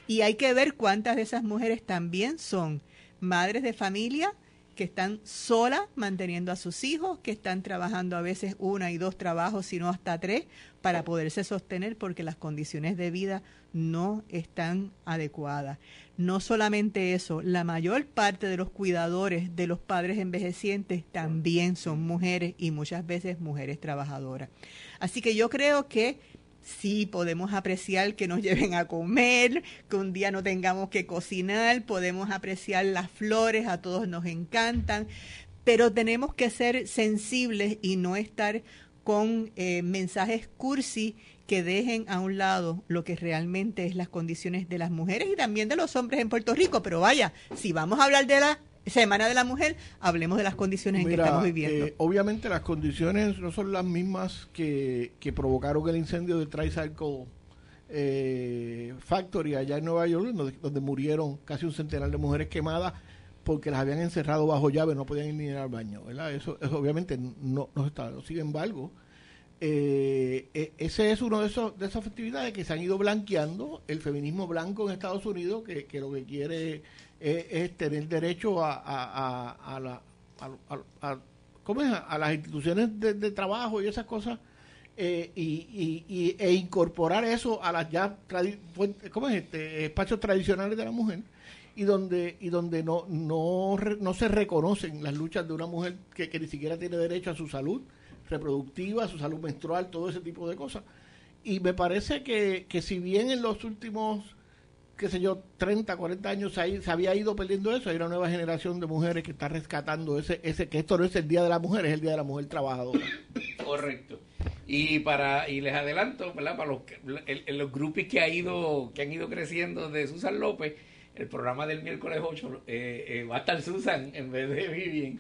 Speaker 2: Y hay que ver cuántas de esas mujeres también son madres de familia que están solas manteniendo a sus hijos, que están trabajando a veces una y dos trabajos, sino hasta tres, para poderse sostener porque las condiciones de vida no están adecuadas. No solamente eso, la mayor parte de los cuidadores de los padres envejecientes también son mujeres y muchas veces mujeres trabajadoras. Así que yo creo que sí podemos apreciar que nos lleven a comer, que un día no tengamos que cocinar, podemos apreciar las flores, a todos nos encantan, pero tenemos que ser sensibles y no estar con eh, mensajes cursi que dejen a un lado lo que realmente es las condiciones de las mujeres y también de los hombres en Puerto Rico. Pero vaya, si vamos a hablar de la Semana de la Mujer, hablemos de las condiciones en que estamos viviendo.
Speaker 3: eh, obviamente las condiciones no son las mismas que, que provocaron el incendio de Tricycle eh, Factory allá en Nueva York, donde, donde murieron casi un centenar de mujeres quemadas porque las habían encerrado bajo llave, no podían ir ni al baño, ¿verdad? Eso, eso obviamente no, no está. Sin embargo, eh, e- ese es uno de esos de esas festividades que se han ido blanqueando el feminismo blanco en Estados Unidos que, que lo que quiere es, es tener derecho a, a, a, a a, las instituciones de, trabajo y esas cosas eh, y, e incorporar eso a las ya tradi- ¿cómo es? Este, espacios tradicionales de la mujer y donde y donde no no no se reconocen las luchas de una mujer que, que ni siquiera tiene derecho a su salud reproductiva, a su salud menstrual, todo ese tipo de cosas. Y me parece que, que si bien en los últimos, qué sé yo, 30, 40 años ha- se había ido perdiendo eso, hay una nueva generación de mujeres que está rescatando ese, ese que esto no es el Día de la Mujer, es el Día de la Mujer Trabajadora.
Speaker 4: Correcto. Y para y les adelanto, ¿verdad? Para los el- los grupos que ha ido que han ido creciendo de Susan López, el programa del miércoles 8 eh, eh, va a estar Susan en vez de Vivian.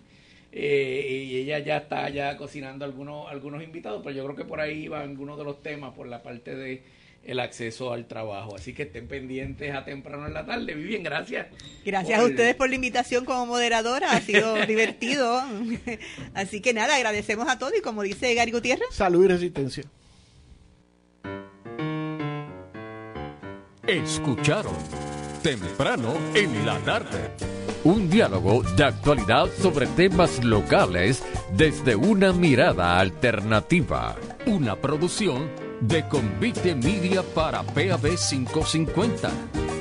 Speaker 4: Eh, y ella ya está ya cocinando algunos algunos invitados, pero yo creo que por ahí van algunos de los temas por la parte de el acceso al trabajo. Así que estén pendientes a temprano en la tarde. Vivian, gracias.
Speaker 2: Gracias a ustedes por la invitación como moderadora, ha sido divertido. Así que nada, agradecemos a todos y como dice Gary Gutiérrez,
Speaker 3: Salud y resistencia.
Speaker 1: Escucharon temprano en la tarde. Un diálogo de actualidad sobre temas locales desde una mirada alternativa. Una producción de Convite Media para PAB 550.